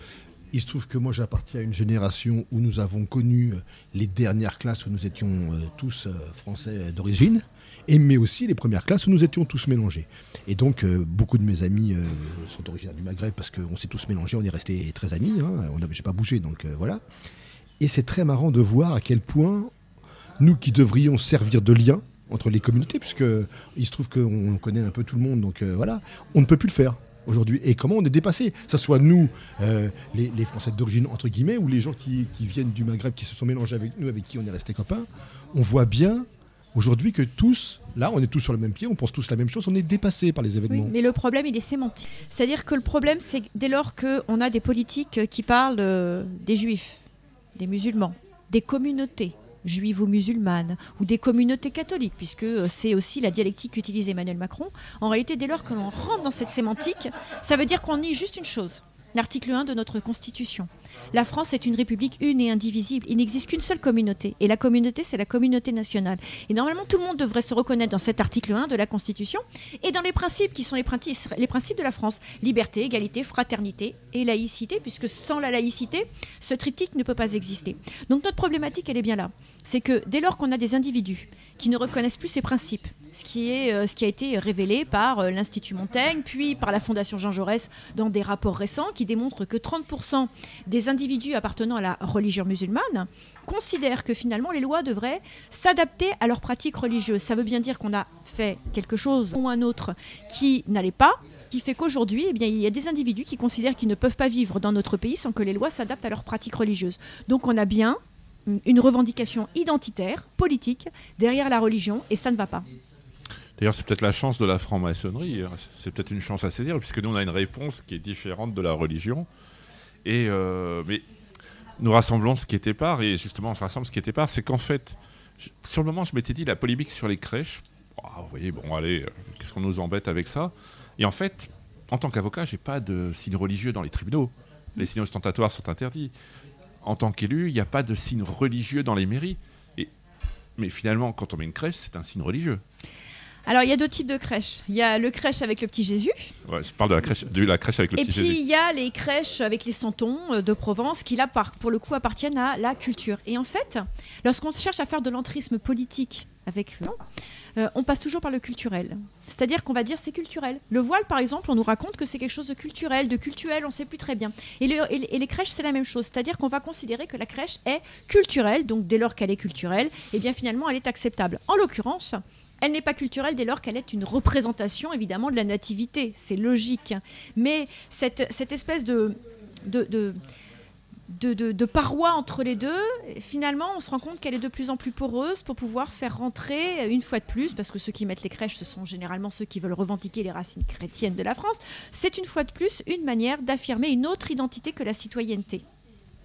il se trouve que moi j'appartiens à une génération où nous avons connu euh, les dernières classes où nous étions euh, tous euh, français d'origine, et mais aussi les premières classes où nous étions tous mélangés. Et donc beaucoup de mes amis sont originaires du Maghreb parce qu'on s'est tous mélangés, on est restés très amis, hein, on n'avait pas bougé, donc voilà. Et c'est très marrant de voir à quel point nous qui devrions servir de lien entre les communautés, puisque il se trouve qu'on connaît un peu tout le monde, donc euh, voilà, on ne peut plus le faire aujourd'hui. Et comment on est dépassé Que ce soit nous, euh, les, Français d'origine, entre guillemets, ou les gens qui, viennent du Maghreb, qui se sont mélangés avec nous, avec qui on est resté copains, on voit bien aujourd'hui que tous, là, on est tous sur le même pied, on pense tous la même chose, on est dépassé par les événements. mais le problème, il est sémantique. C'est-à-dire que le problème, c'est dès lors qu'on a des politiques qui parlent des juifs, des musulmans, des communautés juives ou musulmanes, ou des communautés catholiques, puisque euh, c'est aussi la dialectique qu'utilise Emmanuel Macron. En réalité, dès lors que l'on rentre dans cette sémantique, ça veut dire qu'on nie juste une chose, l'article 1 de notre Constitution. La France est une république une et indivisible. Il n'existe qu'une seule communauté. Et la communauté, c'est la communauté nationale. Et normalement, tout le monde devrait se reconnaître dans cet article 1 de la Constitution et dans les principes qui sont les principes, de la France. Liberté, égalité, fraternité et laïcité, puisque sans la laïcité, ce triptyque ne peut pas exister. Donc notre problématique, elle est bien là. C'est que dès lors qu'on a des individus qui ne reconnaissent plus ces principes, ce qui, est, euh, ce qui a été révélé par euh, l'Institut Montaigne, puis par la Fondation Jean Jaurès dans des rapports récents qui démontrent que 30% des individus appartenant à la religion musulmane considèrent que finalement les lois devraient s'adapter à leurs pratiques religieuses. Ça veut bien dire qu'on a fait quelque chose ou un autre qui n'allait pas, qui fait qu'aujourd'hui, eh bien, il y a des individus qui considèrent qu'ils ne peuvent pas vivre dans notre pays sans que les lois s'adaptent à leurs pratiques religieuses. Donc on a bien une revendication identitaire, politique, derrière la religion, et ça ne va pas. D'ailleurs, c'est peut-être la chance de la franc-maçonnerie, hein. c'est peut-être une chance à saisir, puisque nous, on a une réponse qui est différente de la religion. Et, euh, mais nous rassemblons ce qui était part, et justement, on se rassemble ce qui était part, c'est qu'en fait, sur le moment, je m'étais dit, la polémique sur les crèches, vous voyez, bon, allez, euh, qu'est-ce qu'on nous embête avec ça? Et en fait, en tant qu'avocat, j'ai pas de signe religieux dans les tribunaux. Les signes ostentatoires sont interdits en tant qu'élu, il n'y a pas de signe religieux dans les mairies. Mais finalement, quand on met une crèche, c'est un signe religieux. Alors, il y a deux types de crèches. Il y a le crèche avec le petit Jésus. Ouais, je parle de la crèche, de la crèche avec le petit Jésus. Et puis, il y a les crèches avec les santons euh, de Provence qui, là, pour le coup, appartiennent à la culture. Et en fait, lorsqu'on cherche à faire de l'entrisme politique avec euh, on passe toujours par le culturel. C'est-à-dire qu'on va dire c'est culturel. Le voile, par exemple, on nous raconte que c'est quelque chose de culturel, de cultuel, on ne sait plus très bien. Et, les crèches, c'est la même chose. C'est-à-dire qu'on va considérer que la crèche est culturelle, donc dès lors qu'elle est culturelle, et eh bien finalement, elle est acceptable. En l'occurrence, elle n'est pas culturelle dès lors qu'elle est une représentation, évidemment, de la nativité. C'est logique. Mais cette, espèce de, de de, parois entre les deux, finalement, on se rend compte qu'elle est de plus en plus poreuse pour pouvoir faire rentrer, une fois de plus, parce que ceux qui mettent les crèches, ce sont généralement ceux qui veulent revendiquer les racines chrétiennes de la France, c'est une fois de plus une manière d'affirmer une autre identité que la citoyenneté.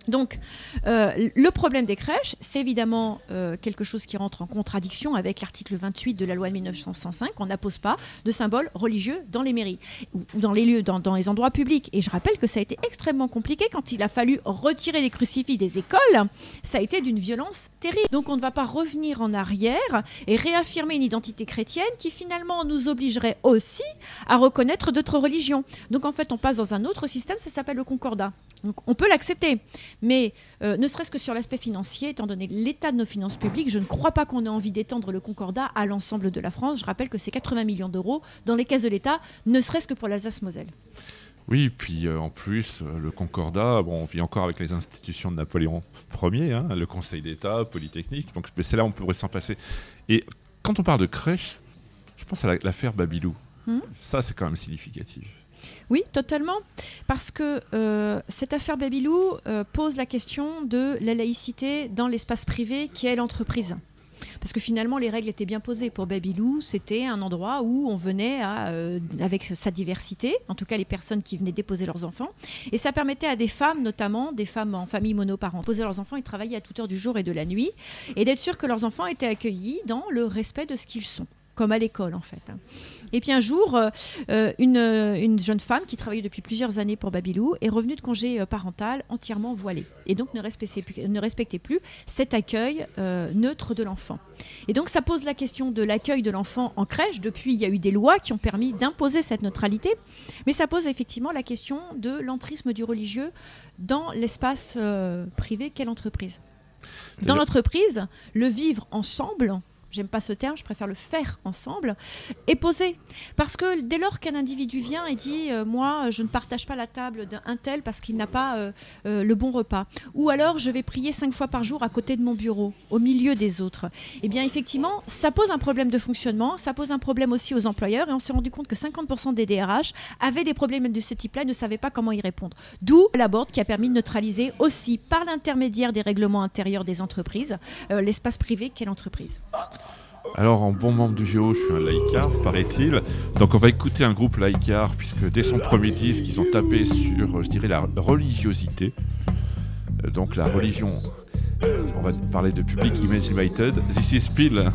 Donc, euh, le problème des crèches, c'est évidemment euh, quelque chose qui rentre en contradiction avec l'article 28 de la loi de 1905. On n'appose pas de symboles religieux dans les mairies ou, dans les lieux, dans, dans, les endroits publics. Et je rappelle que ça a été extrêmement compliqué quand il a fallu retirer les crucifix des écoles. Ça a été d'une violence terrible. Donc, on ne va pas revenir en arrière et réaffirmer une identité chrétienne qui finalement nous obligerait aussi à reconnaître d'autres religions. Donc, en fait, on passe dans un autre système, ça s'appelle le concordat. Donc, on peut l'accepter. Mais euh, ne serait-ce que sur l'aspect financier, étant donné l'état de nos finances publiques, je ne crois pas qu'on ait envie d'étendre le Concordat à l'ensemble de la France. Je rappelle que c'est 80 millions d'euros dans les caisses de l'État, ne serait-ce que pour l'Alsace-Moselle. Oui, puis euh, en plus, euh, le Concordat, bon, on vit encore avec les institutions de Napoléon Ier, hein, le Conseil d'État, Polytechnique, donc c'est là où on pourrait s'en passer. Et quand on parle de crèche, je pense à l'affaire Babylou. Hmm? Ça, c'est quand même significatif. Oui, totalement. Parce que euh, cette affaire Babylou euh, pose la question de la laïcité dans l'espace privé qui est l'entreprise. Parce que finalement, les règles étaient bien posées. Pour Babylou, c'était un endroit où on venait euh, avec sa diversité, en tout cas les personnes qui venaient déposer leurs enfants. Et ça permettait à des femmes, notamment des femmes en famille monoparentale, poser leurs enfants et travailler à toute heure du jour et de la nuit, et d'être sûr que leurs enfants étaient accueillis dans le respect de ce qu'ils sont comme à l'école en fait. Et puis un jour, euh, euh, une, jeune femme qui travaillait depuis plusieurs années pour Babylou est revenue de congé euh, parental entièrement voilée et donc ne respectait plus, ne respectait plus cet accueil neutre de l'enfant. Et donc ça pose la question de l'accueil de l'enfant en crèche. Depuis, il y a eu des lois qui ont permis d'imposer cette neutralité, mais ça pose effectivement la question de l'entrisme du religieux dans l'espace privé qu'est l'entreprise. Dans l'entreprise, le vivre ensemble j'aime pas ce terme, je préfère le faire ensemble, et poser. Parce que dès lors qu'un individu vient et dit euh, Moi, je ne partage pas la table d'un tel parce qu'il n'a pas euh, euh, le bon repas, ou alors je vais prier cinq fois par jour à côté de mon bureau, au milieu des autres, eh bien, effectivement, ça pose un problème de fonctionnement, ça pose un problème aussi aux employeurs, et on s'est rendu compte que 50% des DRH avaient des problèmes de ce type-là et ne savaient pas comment y répondre. D'où la board qui a permis de neutraliser aussi, par l'intermédiaire des règlements intérieurs des entreprises, l'espace privé qu'est l'entreprise. Alors, en bon membre du Géo, je suis un laïcard, paraît-il. Donc, on va écouter un groupe laïcard, puisque dès son premier disque, ils ont tapé sur, je dirais, la religiosité. Euh, donc, la religion. On va parler de Public Image Limited. This is Pill.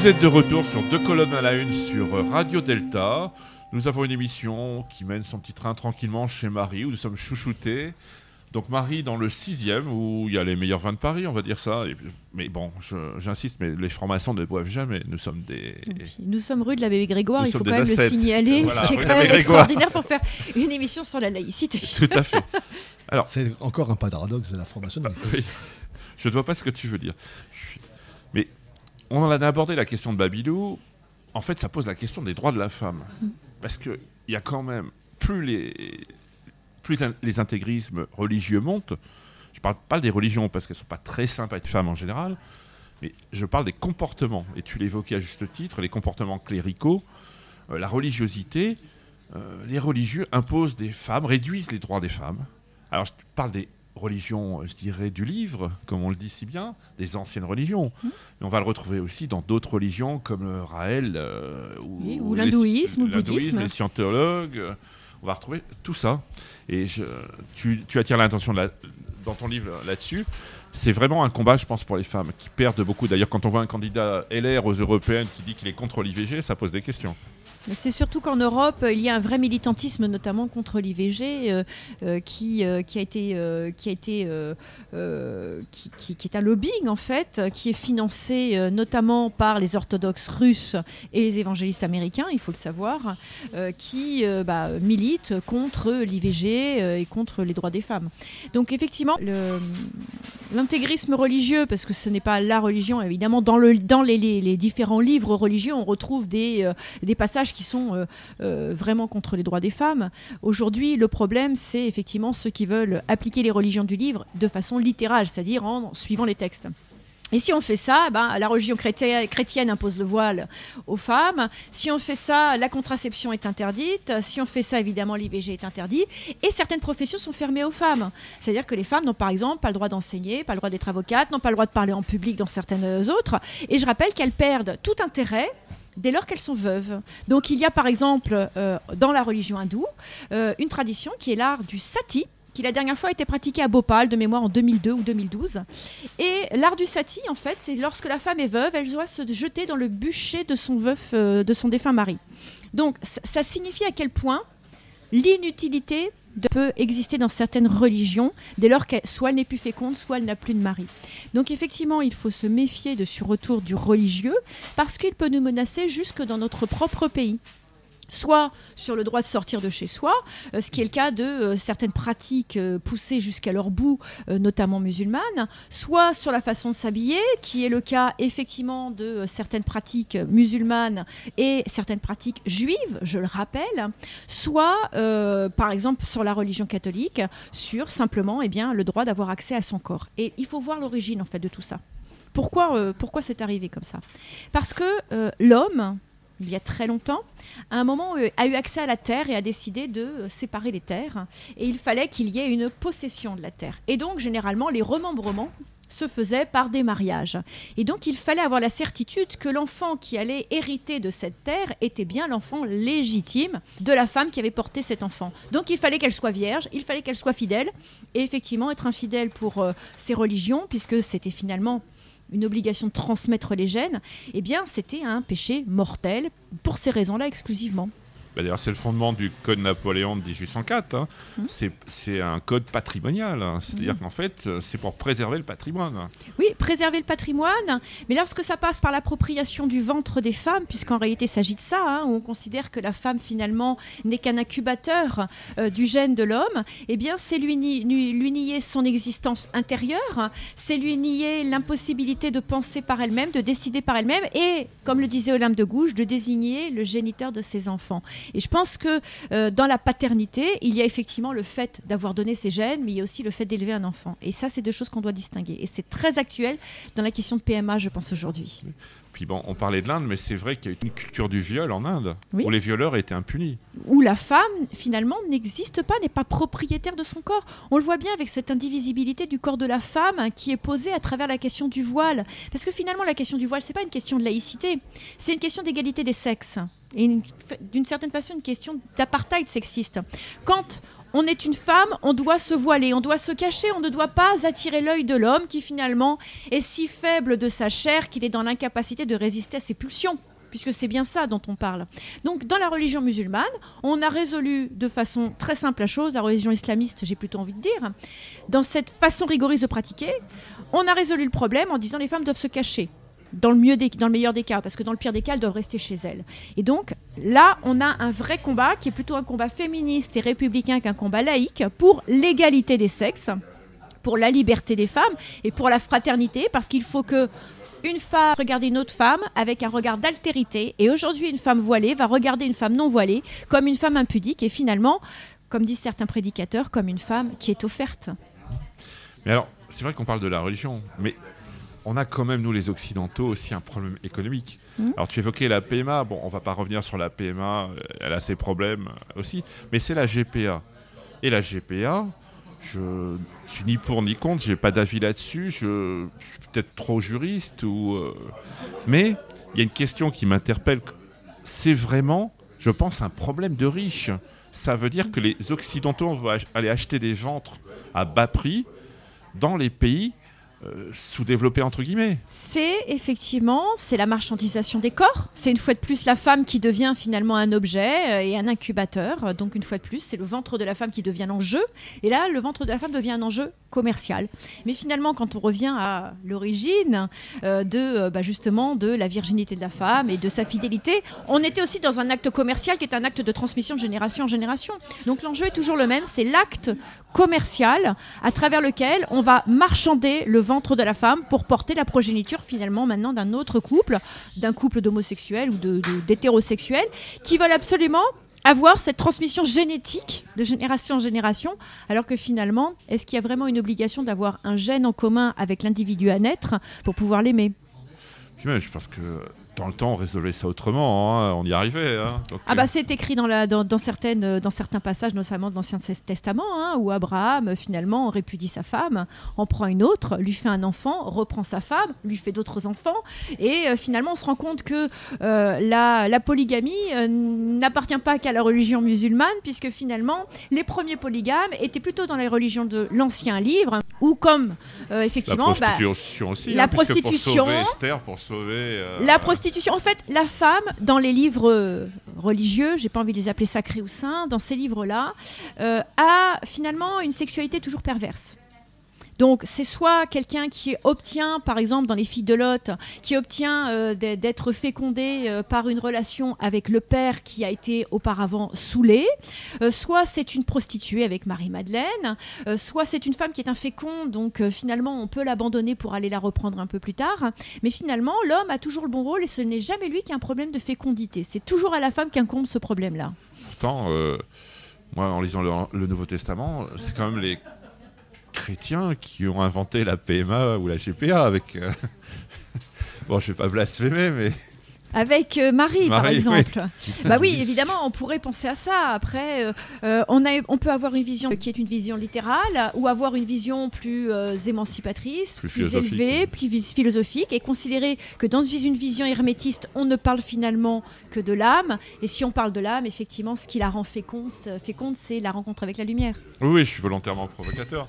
Vous êtes de retour sur deux colonnes à la une sur Radio Delta. Nous avons une émission qui mène son petit train tranquillement chez Marie, où nous sommes chouchoutés. Donc Marie dans le sixième, où il y a les meilleurs vins de Paris, on va dire ça. mais bon, j'insiste, mais les francs-maçons ne boivent jamais. Nous sommes des... Nous sommes rue de la Bébé Grégoire, il faut quand même le signaler, ce qui est quand même extraordinaire pour faire une émission sur la laïcité. Tout à fait. Alors, C'est encore un paradoxe de la formation. Je ne vois pas ce que tu veux dire. Mais on en a abordé la question de Babylou. En fait, ça pose la question des droits de la femme. Mm. Parce qu'il y a quand même, plus les, intégrismes religieux montent, je ne parle pas des religions parce qu'elles ne sont pas très sympas à être femmes en général, mais je parle des comportements. Et tu l'évoquais à juste titre, les comportements cléricaux, euh, la religiosité. Euh, les religieux imposent des femmes, réduisent les droits des femmes. Alors je parle des religion, je dirais, du livre, comme on le dit si bien, des anciennes religions. Mmh. Mais on va le retrouver aussi dans d'autres religions comme le Raël euh, ou, l'hindouisme ou le bouddhisme. Les scientologues. On va retrouver tout ça. Et je, tu, tu, attires l'attention dans ton livre là-dessus. C'est vraiment un combat, je pense, pour les femmes qui perdent beaucoup. D'ailleurs, quand on voit un candidat LR aux européennes qui dit qu'il est contre l'IVG, ça pose des questions. C'est surtout qu'en Europe, il y a un vrai militantisme, notamment contre l'IVG, euh, euh, qui, euh, qui a été, qui a été, qui, qui, est un lobbying en fait, qui est financé notamment par les orthodoxes russes et les évangélistes américains, il faut le savoir, qui bah, militent contre l'IVG et contre les droits des femmes. Donc effectivement, l'intégrisme religieux, parce que ce n'est pas la religion, évidemment, dans, le, dans les, les, différents livres religieux, on retrouve des, des passages qui sont euh, euh, vraiment contre les droits des femmes. Aujourd'hui, le problème, c'est effectivement ceux qui veulent appliquer les religions du livre de façon littérale, c'est-à-dire en suivant les textes. Et si on fait ça, ben, la religion chrétienne impose le voile aux femmes. Si on fait ça, la contraception est interdite. Si on fait ça, évidemment, l'IVG est interdit. Et certaines professions sont fermées aux femmes. C'est-à-dire que les femmes n'ont par exemple pas le droit d'enseigner, pas le droit d'être avocates, n'ont pas le droit de parler en public dans certaines autres. Et je rappelle qu'elles perdent tout intérêt dès lors qu'elles sont veuves. Donc il y a par exemple euh, dans la religion hindoue euh, une tradition qui est l'art du sati, qui la dernière fois a été pratiqué à Bhopal, de mémoire en 2002 ou 2012. Et l'art du sati, en fait, c'est lorsque la femme est veuve, elle doit se jeter dans le bûcher de son veuf, euh, de son défunt mari. Donc ça signifie à quel point l'inutilité peut exister dans certaines religions dès lors qu'elle soit elle n'est plus féconde, soit elle n'a plus de mari. Donc effectivement, il faut se méfier de ce retour du religieux parce qu'il peut nous menacer jusque dans notre propre pays soit sur le droit de sortir de chez soi, euh, ce qui est le cas de euh, certaines pratiques euh, poussées jusqu'à leur bout, notamment musulmanes, soit sur la façon de s'habiller, qui est le cas effectivement de certaines pratiques musulmanes et certaines pratiques juives, je le rappelle, soit par exemple sur la religion catholique, sur simplement eh bien, le droit d'avoir accès à son corps. Et il faut voir l'origine en fait de tout ça. Pourquoi, pourquoi c'est arrivé comme ça? Parce que l'homme, il y a très longtemps, à un moment euh, a eu accès à la terre et a décidé de euh, séparer les terres. Et il fallait qu'il y ait une possession de la terre. Et donc, généralement, les remembrements se faisaient par des mariages. Et donc il fallait avoir la certitude que l'enfant qui allait hériter de cette terre était bien l'enfant légitime de la femme qui avait porté cet enfant. Donc il fallait qu'elle soit vierge, il fallait qu'elle soit fidèle, et effectivement être infidèle pour euh, ses religions, puisque c'était finalement une obligation de transmettre les gènes, eh bien, c'était un péché mortel pour ces raisons-là exclusivement. Bah, d'ailleurs, c'est le fondement du Code Napoléon de 1804. Hein. Hum. C'est un code patrimonial. Hein. C'est-à-dire hum. qu'en fait, c'est pour préserver le patrimoine. Oui, préserver le patrimoine. Mais lorsque ça passe par l'appropriation du ventre des femmes, puisqu'en réalité il s'agit de ça, hein, où on considère que la femme finalement n'est qu'un incubateur euh, du gène de l'homme, eh bien, c'est lui, lui, nier son existence intérieure, c'est lui nier l'impossibilité de penser par elle-même, de décider par elle-même, et, comme le disait Olympe de Gouges, de désigner le géniteur de ses enfants. Et je pense que euh, dans la paternité, il y a effectivement le fait d'avoir donné ses gènes, mais il y a aussi le fait d'élever un enfant. Et ça, c'est deux choses qu'on doit distinguer. Et c'est très actuel dans la question de PMA, je pense, aujourd'hui. Puis bon, on parlait de l'Inde, mais c'est vrai qu'il y a une culture du viol en Inde, où les violeurs étaient impunis. Où la femme, finalement, n'existe pas, n'est pas propriétaire de son corps. On le voit bien avec cette indivisibilité du corps de la femme hein, qui est posée à travers la question du voile. Parce que finalement, la question du voile, c'est pas une question de laïcité, c'est une question d'égalité des sexes et d'une certaine façon une question d'apartheid sexiste. Quand on est une femme, on doit se voiler, on doit se cacher, on ne doit pas attirer l'œil de l'homme qui finalement est si faible de sa chair qu'il est dans l'incapacité de résister à ses pulsions puisque c'est bien ça dont on parle. Donc dans la religion musulmane, on a résolu de façon très simple la chose, la religion islamiste, j'ai plutôt envie de dire, dans cette façon rigoriste de pratiquer, on a résolu le problème en disant les femmes doivent se cacher. Dans le, mieux dans le meilleur des cas, parce que dans le pire des cas, elles doivent rester chez elles. Et donc, là, on a un vrai combat qui est plutôt un combat féministe et républicain qu'un combat laïque pour l'égalité des sexes, pour la liberté des femmes et pour la fraternité, parce qu'il faut que une femme regarde une autre femme avec un regard d'altérité. Et aujourd'hui, une femme voilée va regarder une femme non voilée comme une femme impudique et finalement, comme disent certains prédicateurs, comme une femme qui est offerte. Mais alors, c'est vrai qu'on parle de la religion, mais on a quand même, nous les Occidentaux, aussi un problème économique. Mmh. Alors tu évoquais la PMA, bon, on va pas revenir sur la PMA, elle a ses problèmes aussi, mais c'est la GPA. Et la GPA, je suis ni pour ni contre, j'ai pas d'avis là-dessus, je, suis peut-être trop juriste ou euh, mais il y a une question qui m'interpelle, c'est vraiment, je pense, un problème de riches. Ça veut dire que les occidentaux vont aller acheter des ventres à bas prix dans les pays euh, sous-développé entre guillemets. C'est effectivement, c'est la marchandisation des corps. C'est une fois de plus la femme qui devient finalement un objet euh, et un incubateur. Donc une fois de plus, c'est le ventre de la femme qui devient l'enjeu. Et là, le ventre de la femme devient un enjeu commercial. Mais finalement, quand on revient à l'origine euh, de bah, justement de la virginité de la femme et de sa fidélité, on était aussi dans un acte commercial qui est un acte de transmission de génération en génération. Donc l'enjeu est toujours le même, c'est l'acte commercial à travers lequel on va marchander le ventre de la femme pour porter la progéniture finalement maintenant d'un autre couple, d'un couple d'homosexuels ou d'hétérosexuels, qui veulent absolument avoir cette transmission génétique de génération en génération, alors que finalement, est-ce qu'il y a vraiment une obligation d'avoir un gène en commun avec l'individu à naître pour pouvoir l'aimer? Je pense que dans le temps, on résolvait ça autrement. Hein. On y arrivait. Hein. ah bah euh, c'est écrit dans, la, dans, certaines, euh, dans certains passages, notamment de l'Ancien Testament, hein, où Abraham euh, finalement répudie sa femme, en prend une autre, lui fait un enfant, reprend sa femme, lui fait d'autres enfants, et finalement on se rend compte que la, la, polygamie n'appartient pas qu'à la religion musulmane, puisque finalement les premiers polygames étaient plutôt dans les religions de l'Ancien Livre, ou comme effectivement la bah, prostitution aussi. La prostitution. Pour sauver Esther, pour sauver. La prostitution en fait, la femme, dans les livres religieux, j'ai pas envie de les appeler sacrés ou saints, dans ces livres-là, euh, a finalement une sexualité toujours perverse. Donc c'est soit quelqu'un qui obtient, par exemple dans les filles de Lot, qui obtient euh, d'être fécondé euh, par une relation avec le père qui a été auparavant saoulé, euh, soit c'est une prostituée avec Marie-Madeleine, soit c'est une femme qui est inféconde, donc finalement on peut l'abandonner pour aller la reprendre un peu plus tard. Mais finalement l'homme a toujours le bon rôle et ce n'est jamais lui qui a un problème de fécondité. C'est toujours à la femme qu'incombe ce problème-là. Pourtant, moi en lisant le Nouveau Testament, c'est quand même les chrétiens qui ont inventé la PMA ou la GPA avec. Euh, bon, je vais pas blasphémer, mais. Avec euh, Marie, par exemple. Bah oui, évidemment, on pourrait penser à ça. Après, euh, on, a, on peut avoir une vision qui est une vision littérale ou avoir une vision plus émancipatrice, plus, élevée, plus philosophique et considérer que dans une vision hermétiste, on ne parle finalement que de l'âme. Et si on parle de l'âme, effectivement, ce qui la rend féconde, féconde c'est la rencontre avec la lumière. Oui, oui, je suis volontairement provocateur.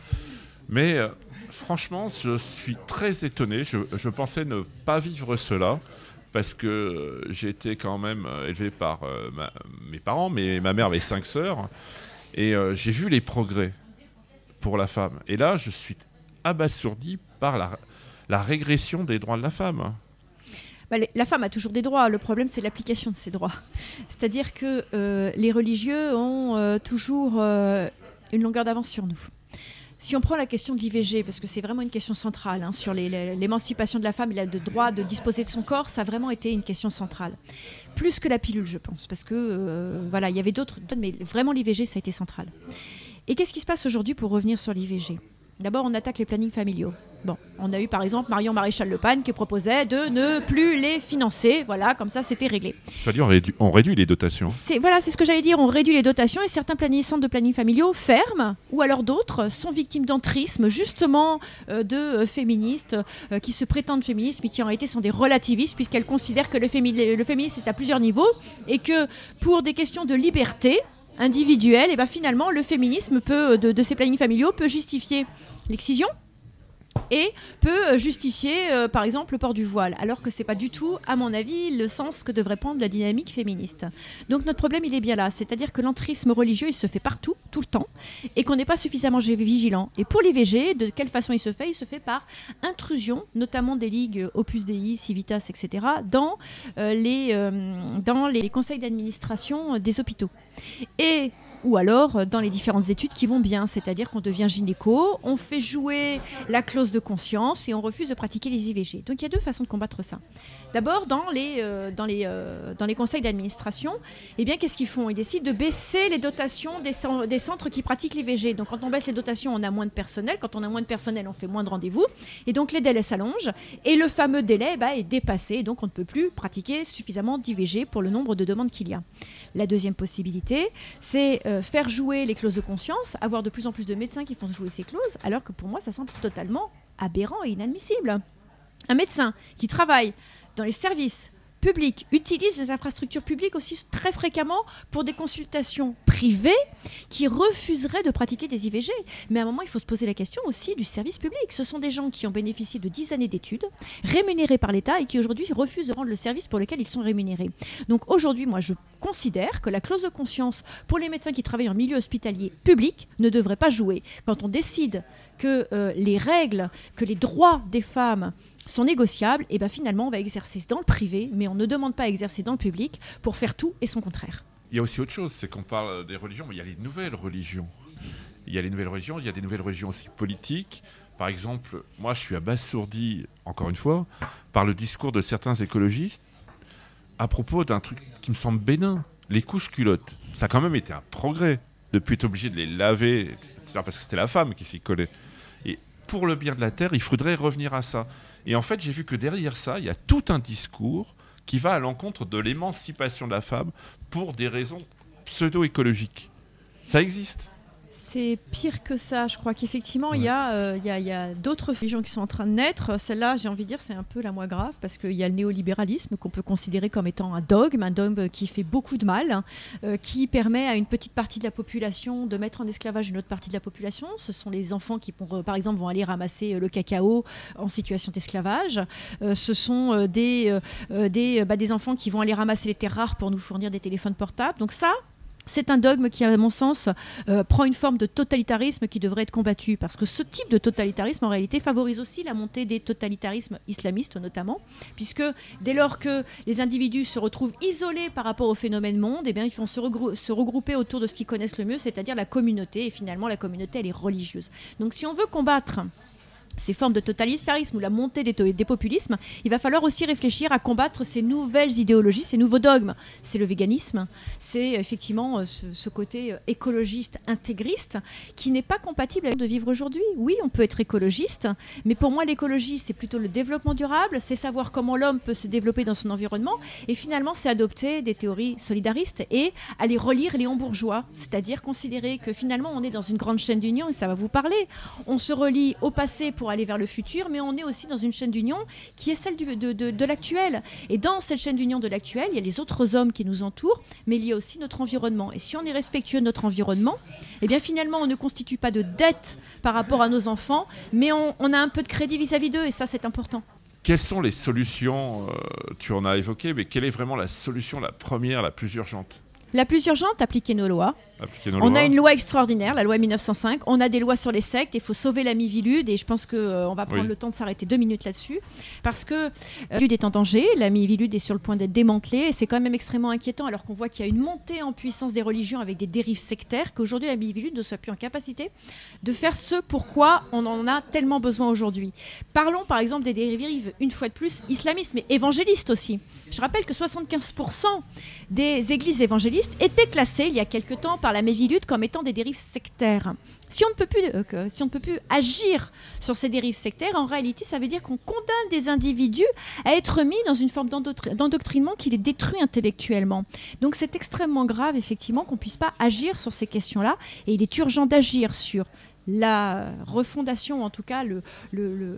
Mais euh, franchement, je suis très étonné. Je, pensais ne pas vivre cela parce que euh, j'ai été quand même euh, élevé par mes parents, mais ma mère avait cinq sœurs, et j'ai vu les progrès pour la femme. Et là, je suis abasourdi par la, régression des droits de la femme. Bah, la femme a toujours des droits. Le problème, c'est l'application de ces droits. C'est-à-dire que les religieux ont toujours une longueur d'avance sur nous. Si on prend la question de l'IVG, parce que c'est vraiment une question centrale hein, sur l'émancipation de la femme et le droit de disposer de son corps, ça a vraiment été une question centrale. Plus que la pilule, je pense, parce que euh, voilà, il y avait d'autres, mais vraiment l'IVG, ça a été central. Et qu'est-ce qui se passe aujourd'hui pour revenir sur l'IVG D'abord, on attaque les plannings familiaux. Bon, on a eu par exemple Marion Maréchal Le Pen qui proposait de ne plus les financer. Voilà, comme ça c'était réglé. C'est-à-dire on, réduit, les dotations. C'est voilà, c'est ce que j'allais dire. On réduit les dotations et certains centres de planning familiaux ferment, ou alors d'autres sont victimes d'entrisme justement euh, de euh, féministes euh, qui se prétendent féministes mais qui en réalité sont des relativistes puisqu'elles considèrent que le, le féminisme est à plusieurs niveaux et que pour des questions de liberté, individuelle, et ben finalement le féminisme peut de, de ces plannings familiaux peut justifier l'excision et peut euh, justifier, euh, par exemple, le port du voile, alors que c'est pas du tout, à mon avis, le sens que devrait prendre la dynamique féministe. Donc notre problème, il est bien là, c'est-à-dire que l'entrisme religieux, il se fait partout, tout le temps, et qu'on n'est pas suffisamment vigilant. Et pour l'IVG, de quelle façon il se fait? Il se fait par intrusion, notamment des ligues Opus Dei, Civitas, etc., dans, euh, les, dans les conseils d'administration des hôpitaux. Et ou alors euh, dans les différentes études qui vont bien, c'est-à-dire qu'on devient gynéco, on fait jouer la clause de conscience et on refuse de pratiquer les IVG. Donc il y a deux façons de combattre ça. D'abord, dans, les, euh, euh, conseils d'administration, eh bien, qu'est-ce qu'ils font? Ils décident de baisser les dotations des, des centres qui pratiquent l'IVG. Donc quand on baisse les dotations, on a moins de personnel. Quand on a moins de personnel, on fait moins de rendez-vous. Et donc les délais s'allongent. Et le fameux délai bah, est dépassé. Donc on ne peut plus pratiquer suffisamment d'IVG pour le nombre de demandes qu'il y a. La deuxième possibilité, c'est euh, faire jouer les clauses de conscience, avoir de plus en plus de médecins qui font jouer ces clauses, alors que pour moi, ça semble totalement aberrant et inadmissible. Un médecin qui travaille dans les services publics utilisent les infrastructures publiques aussi très fréquemment pour des consultations privées qui refuseraient de pratiquer des IVG. Mais à un moment, il faut se poser la question aussi du service public. Ce sont des gens qui ont bénéficié de 10 années d'études, rémunérés par l'État et qui aujourd'hui refusent de rendre le service pour lequel ils sont rémunérés. Donc aujourd'hui, moi, je considère que la clause de conscience pour les médecins qui travaillent en milieu hospitalier public ne devrait pas jouer. Quand on décide que euh, les règles, que les droits des femmes sont négociables, et bien finalement on va exercer dans le privé, mais on ne demande pas à exercer dans le public pour faire tout et son contraire. Il y a aussi autre chose, c'est qu'on parle des religions, mais il y a les nouvelles religions. Il y a les nouvelles religions, il y a des nouvelles religions aussi politiques. Par exemple, moi je suis abasourdi, encore une fois, par le discours de certains écologistes à propos d'un truc qui me semble bénin, les couches culottes. Ça a quand même été un progrès depuis être obligé de les laver, parce que c'était la femme qui s'y collait. Pour le bien de la Terre, il faudrait revenir à ça. Et en fait, j'ai vu que derrière ça, il y a tout un discours qui va à l'encontre de l'émancipation de la femme pour des raisons pseudo-écologiques. Ça existe. C'est pire que ça. Je crois qu'effectivement, il y a, euh, y a, d'autres religions qui sont en train de naître. Celle-là, j'ai envie de dire, c'est un peu la moins grave parce qu'il y a le néolibéralisme qu'on peut considérer comme étant un dogme, un dogme qui fait beaucoup de mal, hein, euh, qui permet à une petite partie de la population de mettre en esclavage une autre partie de la population. Ce sont les enfants qui, pour, par exemple, vont aller ramasser le cacao en situation d'esclavage. Euh, ce sont des, des, bah, des enfants qui vont aller ramasser les terres rares pour nous fournir des téléphones portables. Donc ça, c'est un dogme qui, à mon sens, euh, prend une forme de totalitarisme qui devrait être combattu, parce que ce type de totalitarisme, en réalité, favorise aussi la montée des totalitarismes islamistes, notamment, puisque dès lors que les individus se retrouvent isolés par rapport au phénomène monde, eh bien, ils vont se, se regrouper autour de ce qu'ils connaissent le mieux, c'est-à-dire la communauté, et finalement, la communauté, elle est religieuse. Donc, si on veut combattre ces formes de totalitarisme ou la montée des, populismes, il va falloir aussi réfléchir à combattre ces nouvelles idéologies, ces nouveaux dogmes. C'est le véganisme, c'est effectivement euh, ce, côté euh, écologiste, intégriste, qui n'est pas compatible avec de vivre aujourd'hui. Oui, on peut être écologiste, mais pour moi, l'écologie, c'est plutôt le développement durable, c'est savoir comment l'homme peut se développer dans son environnement, et finalement, c'est adopter des théories solidaristes et aller relire Léon Bourgeois, c'est-à-dire considérer que finalement, on est dans une grande chaîne d'union, et ça va vous parler. On se relie au passé pour aller vers le futur, mais on est aussi dans une chaîne d'union qui est celle du, de, de, l'actuel. Et dans cette chaîne d'union de l'actuel, il y a les autres hommes qui nous entourent, mais il y a aussi notre environnement. Et si on est respectueux de notre environnement, eh bien finalement, on ne constitue pas de dette par rapport à nos enfants, mais on, on a un peu de crédit vis-à-vis d'eux, et ça, c'est important. Quelles sont les solutions euh, Tu en as évoqué, mais quelle est vraiment la solution la première, la plus urgente? La plus urgente, appliquer nos lois on a une loi extraordinaire, la loi 1905. On a des lois sur les sectes. Il faut sauver la Mivilude. Et je pense qu'on euh, on va prendre le temps de s'arrêter deux minutes là-dessus. Parce que la euh, est en danger. La Mivilude est sur le point d'être démantelée. Et c'est quand même extrêmement inquiétant alors qu'on voit qu'il y a une montée en puissance des religions avec des dérives sectaires qu'aujourd'hui la Mivilude ne soit plus en capacité de faire ce pourquoi on en a tellement besoin aujourd'hui. Parlons par exemple des dérives, une fois de plus, islamistes, mais évangélistes aussi. Je rappelle que 75% des églises évangélistes étaient classées il y a quelque temps par la Mévilude comme étant des dérives sectaires. Si on, ne peut plus, euh, si on ne peut plus agir sur ces dérives sectaires, en réalité, ça veut dire qu'on condamne des individus à être mis dans une forme d'endoctrinement qui les détruit intellectuellement. Donc c'est extrêmement grave, effectivement, qu'on ne puisse pas agir sur ces questions-là. Et il est urgent d'agir sur la refondation, en tout cas le, le,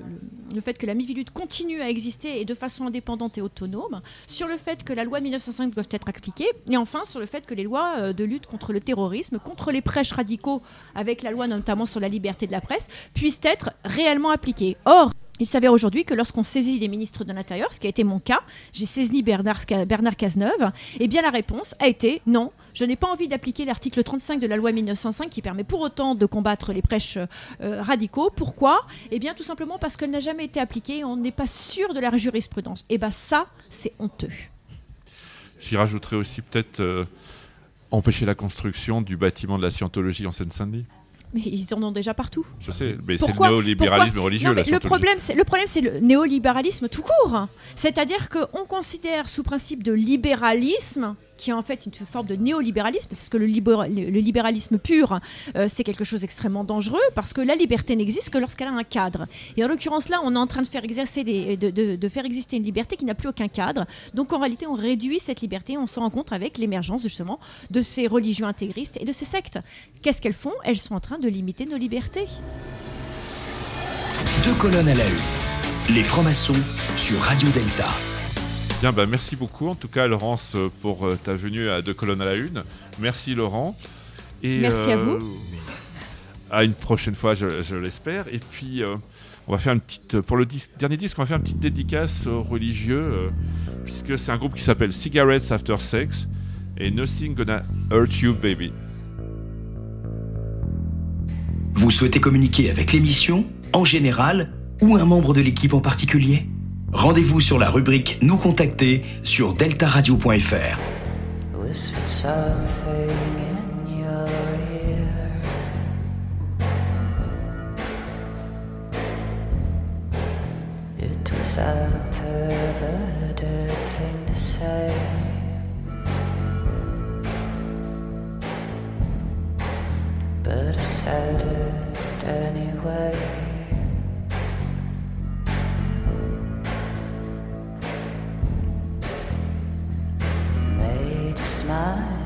fait que la Mivilude continue à exister et de façon indépendante et autonome, sur le fait que la loi de 1905 doit être appliquée, et enfin sur le fait que les lois euh, de lutte contre le terrorisme, contre les prêches radicaux, avec la loi notamment sur la liberté de la presse, puissent être réellement appliquées. Or, il s'avère aujourd'hui que lorsqu'on saisit les ministres de l'Intérieur, ce qui a été mon cas, j'ai saisi Bernard, Bernard Cazeneuve, et eh bien la réponse a été non, je n'ai pas envie d'appliquer l'article 35 de la loi 1905 qui permet pour autant de combattre les prêches euh, radicaux. Pourquoi? Eh bien tout simplement parce qu'elle n'a jamais été appliquée, on n'est pas sûr de la jurisprudence. Et eh bien ça, c'est honteux. J'y rajouterai aussi peut-être euh, empêcher la construction du bâtiment de la scientologie en Seine-Saint-Denis. Mais ils en ont déjà partout. Je sais, mais c'est le néolibéralisme religieux. le, problème, le problème, c'est le néolibéralisme tout court. C'est-à-dire qu'on considère sous principe de libéralisme qui est en fait une forme de néolibéralisme, parce que le, libéralisme pur, euh, c'est quelque chose d'extrêmement dangereux, parce que la liberté n'existe que lorsqu'elle a un cadre. Et en l'occurrence là, on est en train de faire, exister une liberté qui n'a plus aucun cadre. Donc en réalité, on réduit cette liberté, on se rencontre avec l'émergence justement de ces religions intégristes et de ces sectes. Qu'est-ce qu'elles font? Elles sont en train de limiter nos libertés. Deux colonnes à la une. Les francs-maçons sur Radio Delta. Bah, merci beaucoup en tout cas Laurence pour euh, ta venue à Deux colonnes à la une. Merci Laurent. Et, merci à vous. Euh, à une prochaine fois, je, l'espère. Et puis, euh, on va faire une petite. Pour le dernier disque, on va faire une petite dédicace aux religieux, puisque c'est un groupe qui s'appelle Cigarettes After Sex et Nothing Gonna Hurt You Baby. Vous souhaitez communiquer avec l'émission, en général, ou un membre de l'équipe en particulier? Rendez-vous sur la rubrique Nous contacter sur deltaradio.fr. Nothing's gonna hurt you, smile.